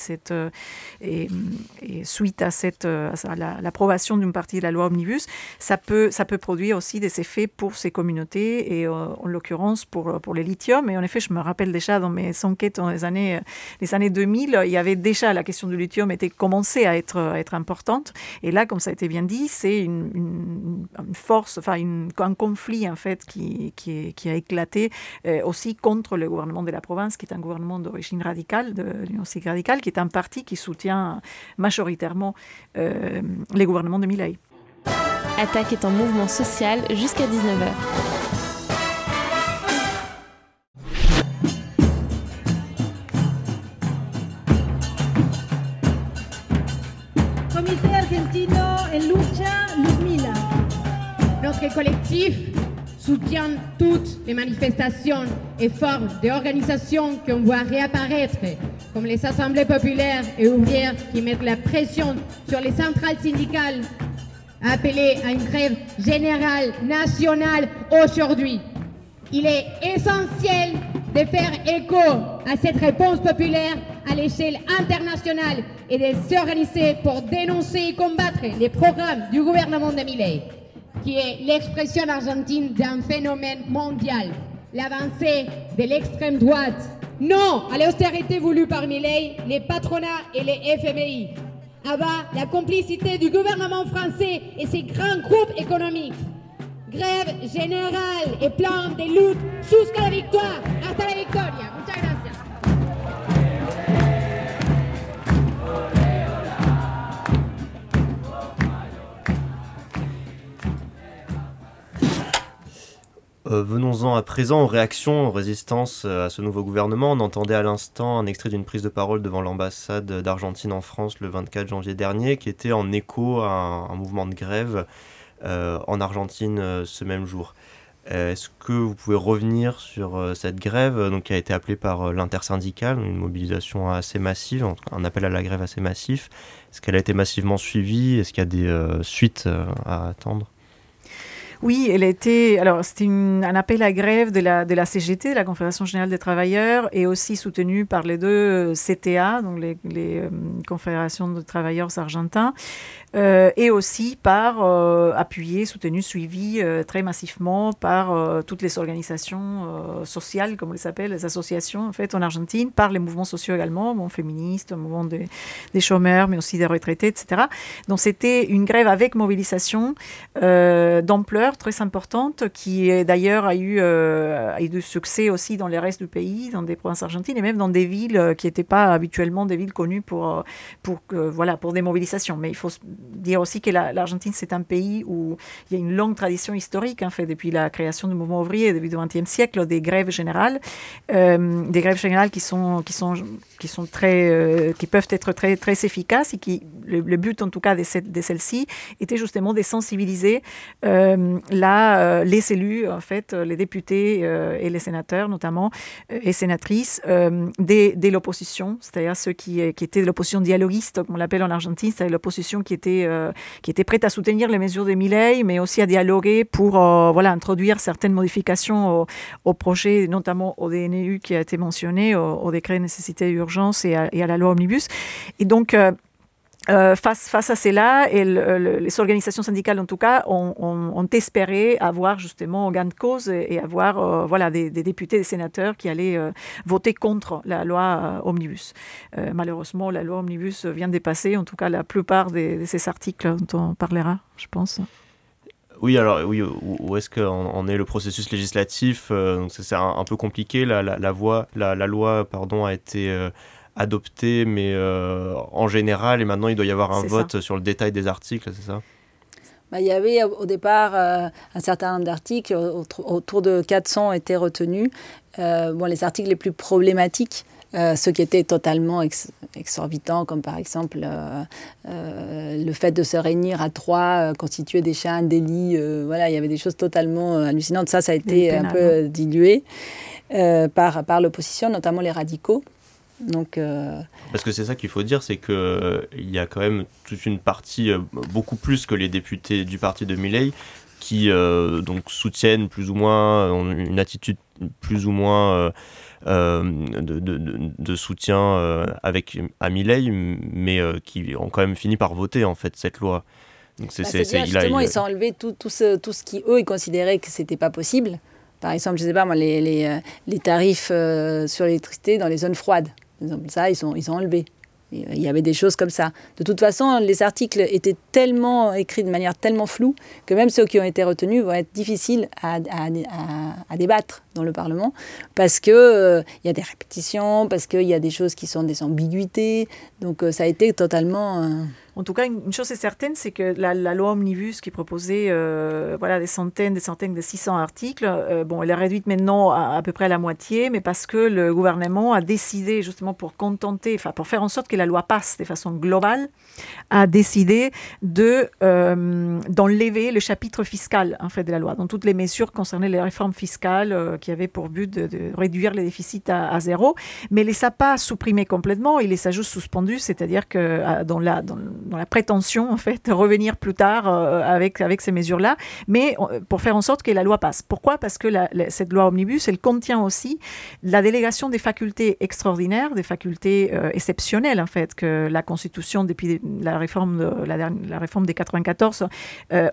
suite à, l'approbation d'une partie de la loi Omnibus, ça peut, ça peut produire aussi des effets pour ces communautés, et en l'occurrence pour, pour les lithiums. Et en effet, je me rappelle déjà dans mes enquêtes dans les années, les années 2000, il y avait déjà la question du lithium était commencée à être, importante. Et là, comme ça a été bien dit, c'est une, force, enfin un conflit en fait qui, a éclaté euh, aussi contre le gouvernement de la province, qui est un gouvernement d'origine radicale, de l'Union radicale, qui est un parti qui soutient majoritairement euh, les gouvernements de Milei. Attaque est en mouvement social jusqu'à 19h. Collectif soutient toutes les manifestations et formes d'organisation qu'on voit réapparaître, comme les assemblées populaires et ouvrières qui mettent la pression sur les centrales syndicales, appelées à une grève générale nationale aujourd'hui. Il est essentiel de faire écho à cette réponse populaire à l'échelle internationale et de s'organiser pour dénoncer et combattre les programmes du gouvernement de Millet. Qui est l'expression argentine d'un phénomène mondial, l'avancée de l'extrême droite. Non à l'austérité voulue par les patronats et les FMI. Abat la complicité du gouvernement français et ses grands groupes économiques. Grève générale et plan de lutte jusqu'à la victoire. Hasta la victoria. Muchas gracias. Euh, venons-en à présent aux réactions, aux résistances euh, à ce nouveau gouvernement. On entendait à l'instant un extrait d'une prise de parole devant l'ambassade d'Argentine en France le 24 janvier dernier, qui était en écho à un, mouvement de grève euh, en Argentine ce même jour. Est-ce que vous pouvez revenir sur cette grève donc, qui a été appelée par l'intersyndicale, une mobilisation assez massive, un appel à la grève assez massif Est-ce qu'elle a été massivement suivie? Est-ce qu'il y a des suites à attendre? Oui, elle était. Alors, c'était un appel à grève de la, CGT, la Confédération Générale des Travailleurs, et aussi soutenu par les deux euh, CTA, donc les, les euh, Confédérations de Travailleurs argentins. Euh, et aussi par euh, appuyé, soutenu, suivi euh, très massivement par toutes les organisations sociales, comme on les appelle, les associations en fait en Argentine, par les mouvements sociaux également, mouvements féministes, mouvements des, des chômeurs, mais aussi des retraités, etc. Donc c'était une grève avec mobilisation d'ampleur très importante, qui d'ailleurs a eu, a eu du succès aussi dans les restes du pays, dans des provinces argentines et même dans des villes qui n'étaient pas habituellement des villes connues pour, pour, voilà, pour des mobilisations. Mais il faut dire aussi que l'Argentine, c'est un pays où il y a une longue tradition historique, en fait, depuis la création du mouvement ouvrier, depuis le XXe siècle, des grèves générales, euh, des grèves générales qui sont, qui sont, qui sont très, euh, qui peuvent être très, très efficaces et qui, le, but en tout cas de, de celles-ci était justement de sensibiliser euh, la, les élus, en fait, les députés et les sénateurs notamment, et sénatrices, de, l'opposition, c'est-à-dire ceux qui, qui étaient de l'opposition dialoguiste, comme on l'appelle en Argentine, c'est l'opposition qui était euh, qui était prête à soutenir les mesures de Milley, mais aussi à dialoguer pour euh, voilà, introduire certaines modifications au, projet, notamment au DNU qui a été mentionné, au, décret de nécessité et urgence et et à, la loi Omnibus. Et donc, euh, face, à cela, les organisations syndicales, en tout cas, ont, espéré avoir justement gain de cause et, avoir euh, des, députés, des sénateurs qui allaient euh, voter contre la loi Omnibus. malheureusement, la loi Omnibus vient de dépasser, en tout cas, la plupart de, ces articles dont on parlera, je pense. Oui, alors oui, où, est-ce qu'en est le processus législatif? C'est un, peu compliqué. La, loi a été adopté, mais euh, en général, et maintenant il doit y avoir un vote sur le détail des articles, c'est ça? Bah, il y avait au départ euh, un certain nombre d'articles, autour de 400 étaient retenus. Euh, bon, les articles les plus problématiques, ceux qui étaient totalement exorbitants, comme par exemple le fait de se réunir à trois constituait déjà un délit. voilà, il y avait des choses totalement hallucinantes. Ça, ça a été un peu dilué par, par l'opposition, notamment les radicaux. Donc, euh, Parce que c'est ça qu'il faut dire, c'est qu'il euh, y a quand même toute une partie, euh, beaucoup plus que les députés du parti de Milley, qui donc soutiennent plus ou moins, ont une attitude plus ou moins de, de, soutien avec à Milley, mais qui ont quand même fini par voter en fait cette loi. Donc c'est, bah, justement, ils ont enlevé tout, tout, ce, tout ce qui eux ils considéraient que c'était pas possible. Par exemple, je sais pas moi, les, les, les tarifs sur l'électricité dans les zones froides ça, ils sont, ils ont enlevé. Il y avait des choses comme ça. De toute façon, les articles étaient tellement écrits de manière tellement floue que même ceux qui ont été retenus vont être difficiles à, à, débattre dans le Parlement parce qu'il euh, y a des répétitions, parce qu'il y a des choses qui sont des ambiguïtés. Donc euh, ça a été totalement... Euh, en tout cas, une chose est certaine, c'est que la, loi Omnibus qui proposait euh, voilà, des centaines, des centaines de 600 articles, euh, bon, elle est réduite maintenant à, peu près la moitié, mais parce que le gouvernement a décidé, justement pour contenter, enfin pour faire en sorte que la loi passe de façon globale, a décidé de euh, d'enlever le chapitre fiscal en fait de la loi, dans toutes les mesures concernées les réformes fiscales qui avaient pour but de, réduire les déficits à, zéro, mais les a pas supprimés complètement, il les a juste suspendus, c'est-à-dire que dans la dans la prétention, en fait, de revenir plus tard avec, avec ces mesures-là, mais pour faire en sorte que la loi passe. Pourquoi? Parce que cette loi omnibus, elle contient aussi la délégation des facultés extraordinaires, des facultés exceptionnelles, en fait, que la Constitution, depuis la réforme, la, réforme des 94,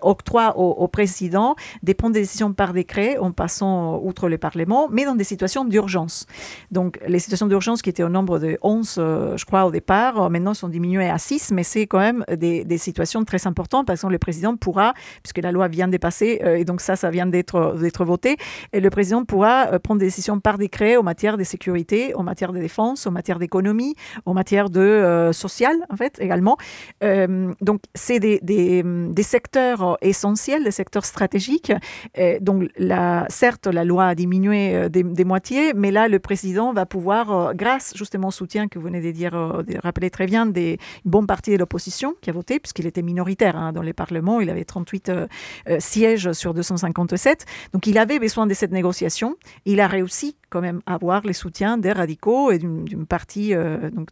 octroie au, président des prendre des décisions par décret en passant outre le Parlement, mais dans des situations d'urgence. Donc, les situations d'urgence qui étaient au nombre de 11, euh, je crois, au départ, euh, maintenant sont diminuées à 6, mais c'est quand même des, situations très importantes. Par exemple, le président pourra, puisque la loi vient de passer, euh, et donc ça, ça vient d'être voté, et le président pourra prendre des décisions par décret en matière de sécurité, en matière de défense, en matière d'économie, en matière de social, en fait, également. Donc, c'est des, des, secteurs essentiels, des secteurs stratégiques donc, la, certes, la loi a diminué euh, des, moitiés, mais là, le président va pouvoir, euh, grâce justement au soutien que vous venez de dire, euh, de rappeler très bien, des bonnes parties de l'opposition qui a voté, puisqu'il était minoritaire hein, dans les parlements, il avait 38 sièges sur 257. Donc, il avait besoin de cette négociation. Il a réussi quand même avoir les soutiens des radicaux et d'une partie, donc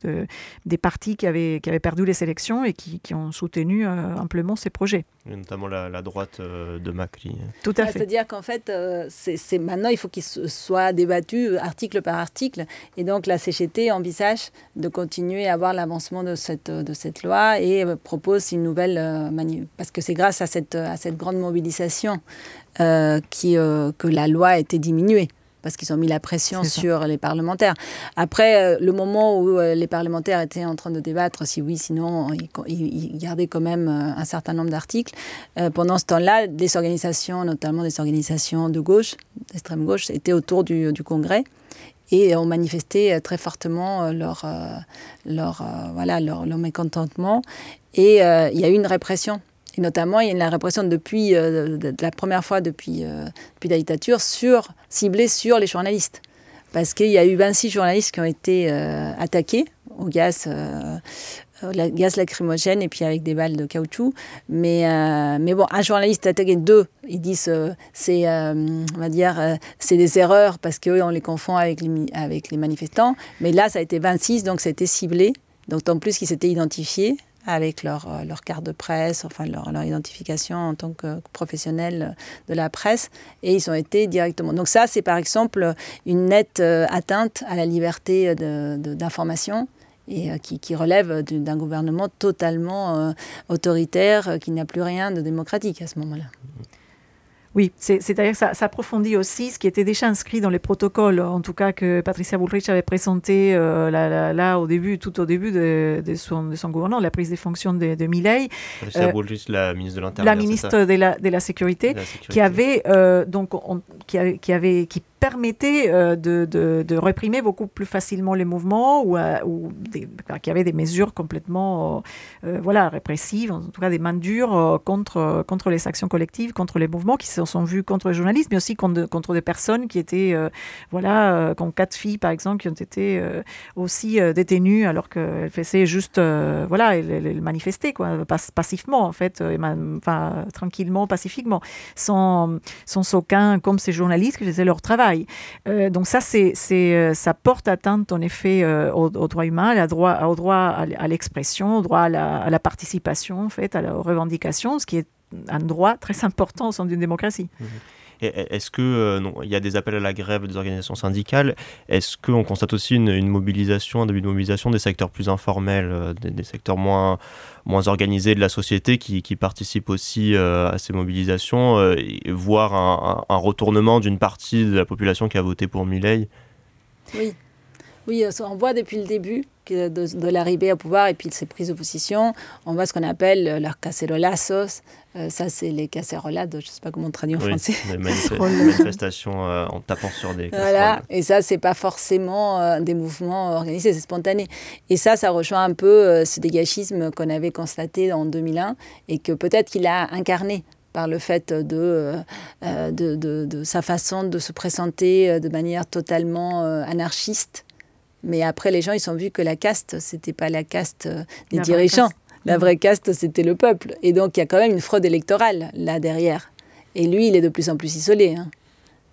des partis qui avaient, qui avaient perdu les élections et qui, ont soutenu amplement ces projets. notamment la, la droite de Macri. Tout à fait. C'est-à-dire qu'en fait, euh, c'est maintenant, il faut qu'il soit débattu euh, article par article. Et donc, la CGT envisage de continuer à avoir l'avancement de cette, de cette loi et euh, propose une nouvelle Parce que c'est grâce à cette, à cette grande mobilisation qui, que la loi a été diminuée parce qu'ils ont mis la pression sur les parlementaires. Après, euh, le moment où euh, les parlementaires étaient en train de débattre, si oui, sinon, ils, gardaient quand même euh, un certain nombre d'articles. pendant ce temps-là, les organisations, notamment des organisations de gauche, d'extrême gauche, étaient autour du, Congrès et ont manifesté très fortement leur, leur, voilà, leur, leur mécontentement. Et il y a eu une répression et notamment, il y a la répression depuis euh, la première fois depuis, euh, depuis la dictature sur, ciblée sur les journalistes. Parce qu'il y a eu 26 journalistes qui ont été euh, attaqués au gaz, la, gaz lacrymogène et puis avec des balles de caoutchouc. Mais, mais bon, un journaliste attaqué, deux, ils disent c'est on va dire c'est des erreurs parce qu'eux on les confond avec les, avec les manifestants. Mais là, ça a été 26, donc a été ciblé. Donc en plus qu'ils s'étaient identifiés avec leur, euh, leur carte de presse, enfin leur, leur, identification en tant que professionnel de la presse, et ils ont été directement. Donc ça, c'est par exemple une nette euh, atteinte à la liberté d'information. et euh, qui, qui, relève d'un gouvernement totalement autoritaire qui n'a plus rien de démocratique à ce moment-là. Oui, c'est-à-dire que ça, approfondit aussi ce qui était déjà inscrit dans les protocoles, en tout cas que Patricia Bullrich avait présenté euh, là, au début, tout au début de, son, de son gouvernement, la prise des fonctions de, de Milley. Patricia euh, Bullrich, la ministre de l'Intérieur. La ministre de la, de la, Sécurité, qui avait euh, donc qui, qui avait qui permettait euh, de, réprimer beaucoup plus facilement les mouvements ou, euh, ou qui avaient des mesures complètement euh, voilà, répressives, en tout cas des mains dures contre, contre les actions collectives, contre les mouvements qui se sont vus contre les journalistes, mais aussi contre, contre des personnes qui étaient, voilà, comme quatre filles par exemple, qui ont été aussi détenues alors qu'elles faisaient juste, voilà, elles, manifestaient quoi, passivement en fait, enfin, tranquillement, pacifiquement, sans, sans aucun, comme ces journalistes qui faisaient leur travail. Euh, donc ça, c'est, euh, ça porte atteinte en effet euh, aux, droits humains, à droit, au droit à, l'expression, au droit à la, participation, en fait, à la revendication, ce qui est un droit très important au sein d'une démocratie. Mmh. Est-ce que il y a des appels à la grève des organisations syndicales Est-ce qu'on constate aussi une, mobilisation, un début de mobilisation des secteurs plus informels, des, secteurs moins, moins organisés de la société qui, participent aussi à ces mobilisations, voire un, retournement d'une partie de la population qui a voté pour Milei? Oui. Oui, on voit depuis le début de, l'arrivée au pouvoir et puis de ses prises de position, on voit ce qu'on appelle leurs cacerolazos, euh, ça, c'est les casserolades, je ne sais pas comment on traduit en français. Les manifestations euh, en tapant sur des Voilà, et ça, c'est pas forcément euh, des mouvements organisés, c'est spontané. Et ça, ça rejoint un peu ce dégachisme qu'on avait constaté en 2001 et que peut-être qu'il a incarné par le fait de, de, de, de, sa façon de se présenter de manière totalement anarchiste. Mais après, les gens, ils ont vu que la caste, c'était pas la caste des dirigeants. La vraie caste, c'était le peuple. Et donc, il y a quand même une fraude électorale là derrière. Et lui, il est de plus en plus isolé. Hein.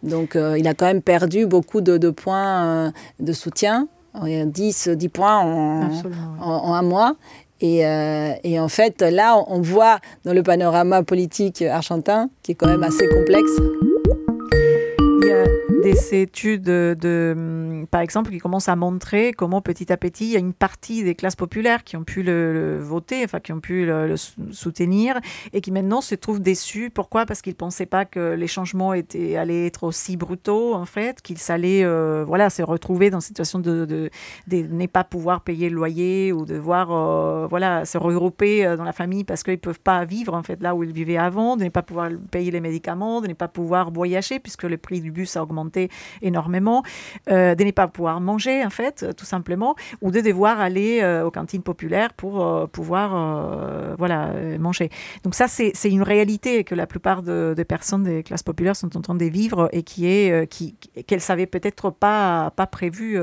Donc, euh, il a quand même perdu beaucoup de, points euh, de soutien. 10, 10 points en, en, un mois. Et, euh, et, en fait, là, on voit dans le panorama politique argentin, qui est quand même assez complexe, des études de, hum, par exemple, qui commencent à montrer comment petit à petit, il y a une partie des classes populaires qui ont pu le, voter, enfin qui ont pu le, soutenir, et qui maintenant se trouvent déçus. Pourquoi? Parce qu'ils ne pensaient pas que les changements étaient, allaient être aussi brutaux, en fait, qu'ils allaient euh, voilà, se retrouver dans une situation de, de, ne pas pouvoir payer le loyer ou de voir euh, voilà, se regrouper euh, dans la famille parce qu'ils ne peuvent pas vivre, en fait, là où ils vivaient avant, de ne pas pouvoir payer les médicaments, de ne pas pouvoir voyager puisque le prix du bus a augmenté énormément, euh, de ne pas pouvoir manger, en fait, euh, tout simplement, ou de devoir aller euh, aux cantines populaires pour pouvoir voilà, manger. Donc ça, c'est une réalité que la plupart de, personnes des classes populaires sont en train de vivre et qui est qui, qu'elles savaient peut-être pas pas prévu.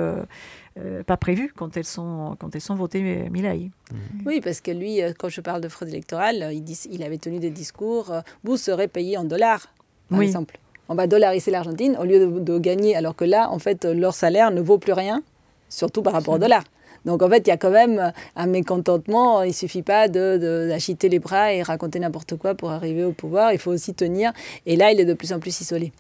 pas prévu quand elles sont quand elles sont votées Milay. Mmh. Oui, parce que lui, quand je parle de fraude électorale, il, dit, il avait tenu des discours. vous serez payé en dollars, par exemple on va dollariser l'Argentine au lieu de, gagner, alors que là, en fait, leur salaire ne vaut plus rien, surtout par rapport au dollar. Donc en fait, il y a quand même un mécontentement. Il ne suffit pas d'agiter les bras et raconter n'importe quoi pour arriver au pouvoir. Il faut aussi tenir. Et là, il est de plus en plus isolé.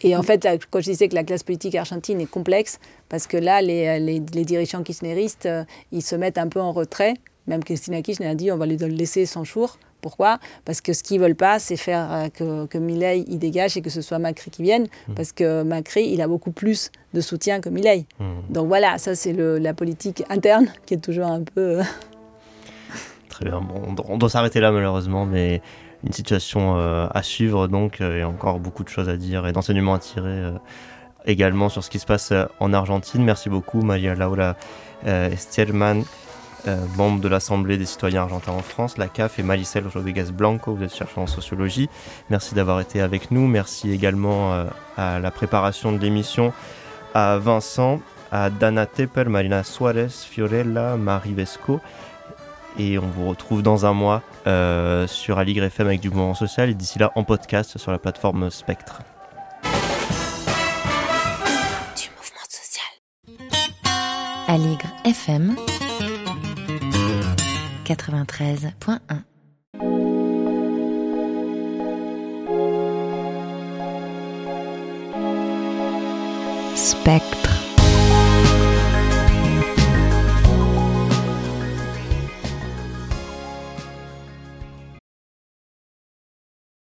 Et en fait, quand je disais que la classe politique argentine est complexe, parce que là, les dirigeants kirchneristes, euh, ils se mettent un peu en retrait. Même Christina Kirchner a dit on va lui laisser 100 jours. Pourquoi? Parce que ce qu'ils veulent pas, c'est faire euh, que, que Milley y dégage et que ce soit Macri qui vienne, mmh. parce que Macri, il a beaucoup plus de soutien que Milley. Mmh. Donc voilà, ça c'est la politique interne qui est toujours un peu... Euh, Très bien, bon, on doit s'arrêter là malheureusement, mais une situation euh, à suivre donc, a encore beaucoup de choses à dire et d'enseignements à tirer également sur ce qui se passe en Argentine. Merci beaucoup Maria Laura Estierman euh, membre de l'Assemblée des citoyens argentins en France, la CAF, et Malicel Rodriguez Blanco, vous êtes chercheur en sociologie. Merci d'avoir été avec nous. Merci également euh, à la préparation de l'émission, à Vincent, à Dana Tepper, Marina Suarez, Fiorella, Marie Vesco. Et on vous retrouve dans un mois euh, sur Aligre FM avec du mouvement social et d'ici là en podcast sur la plateforme Spectre. Du mouvement social. Aligre FM 93.1. Spectre.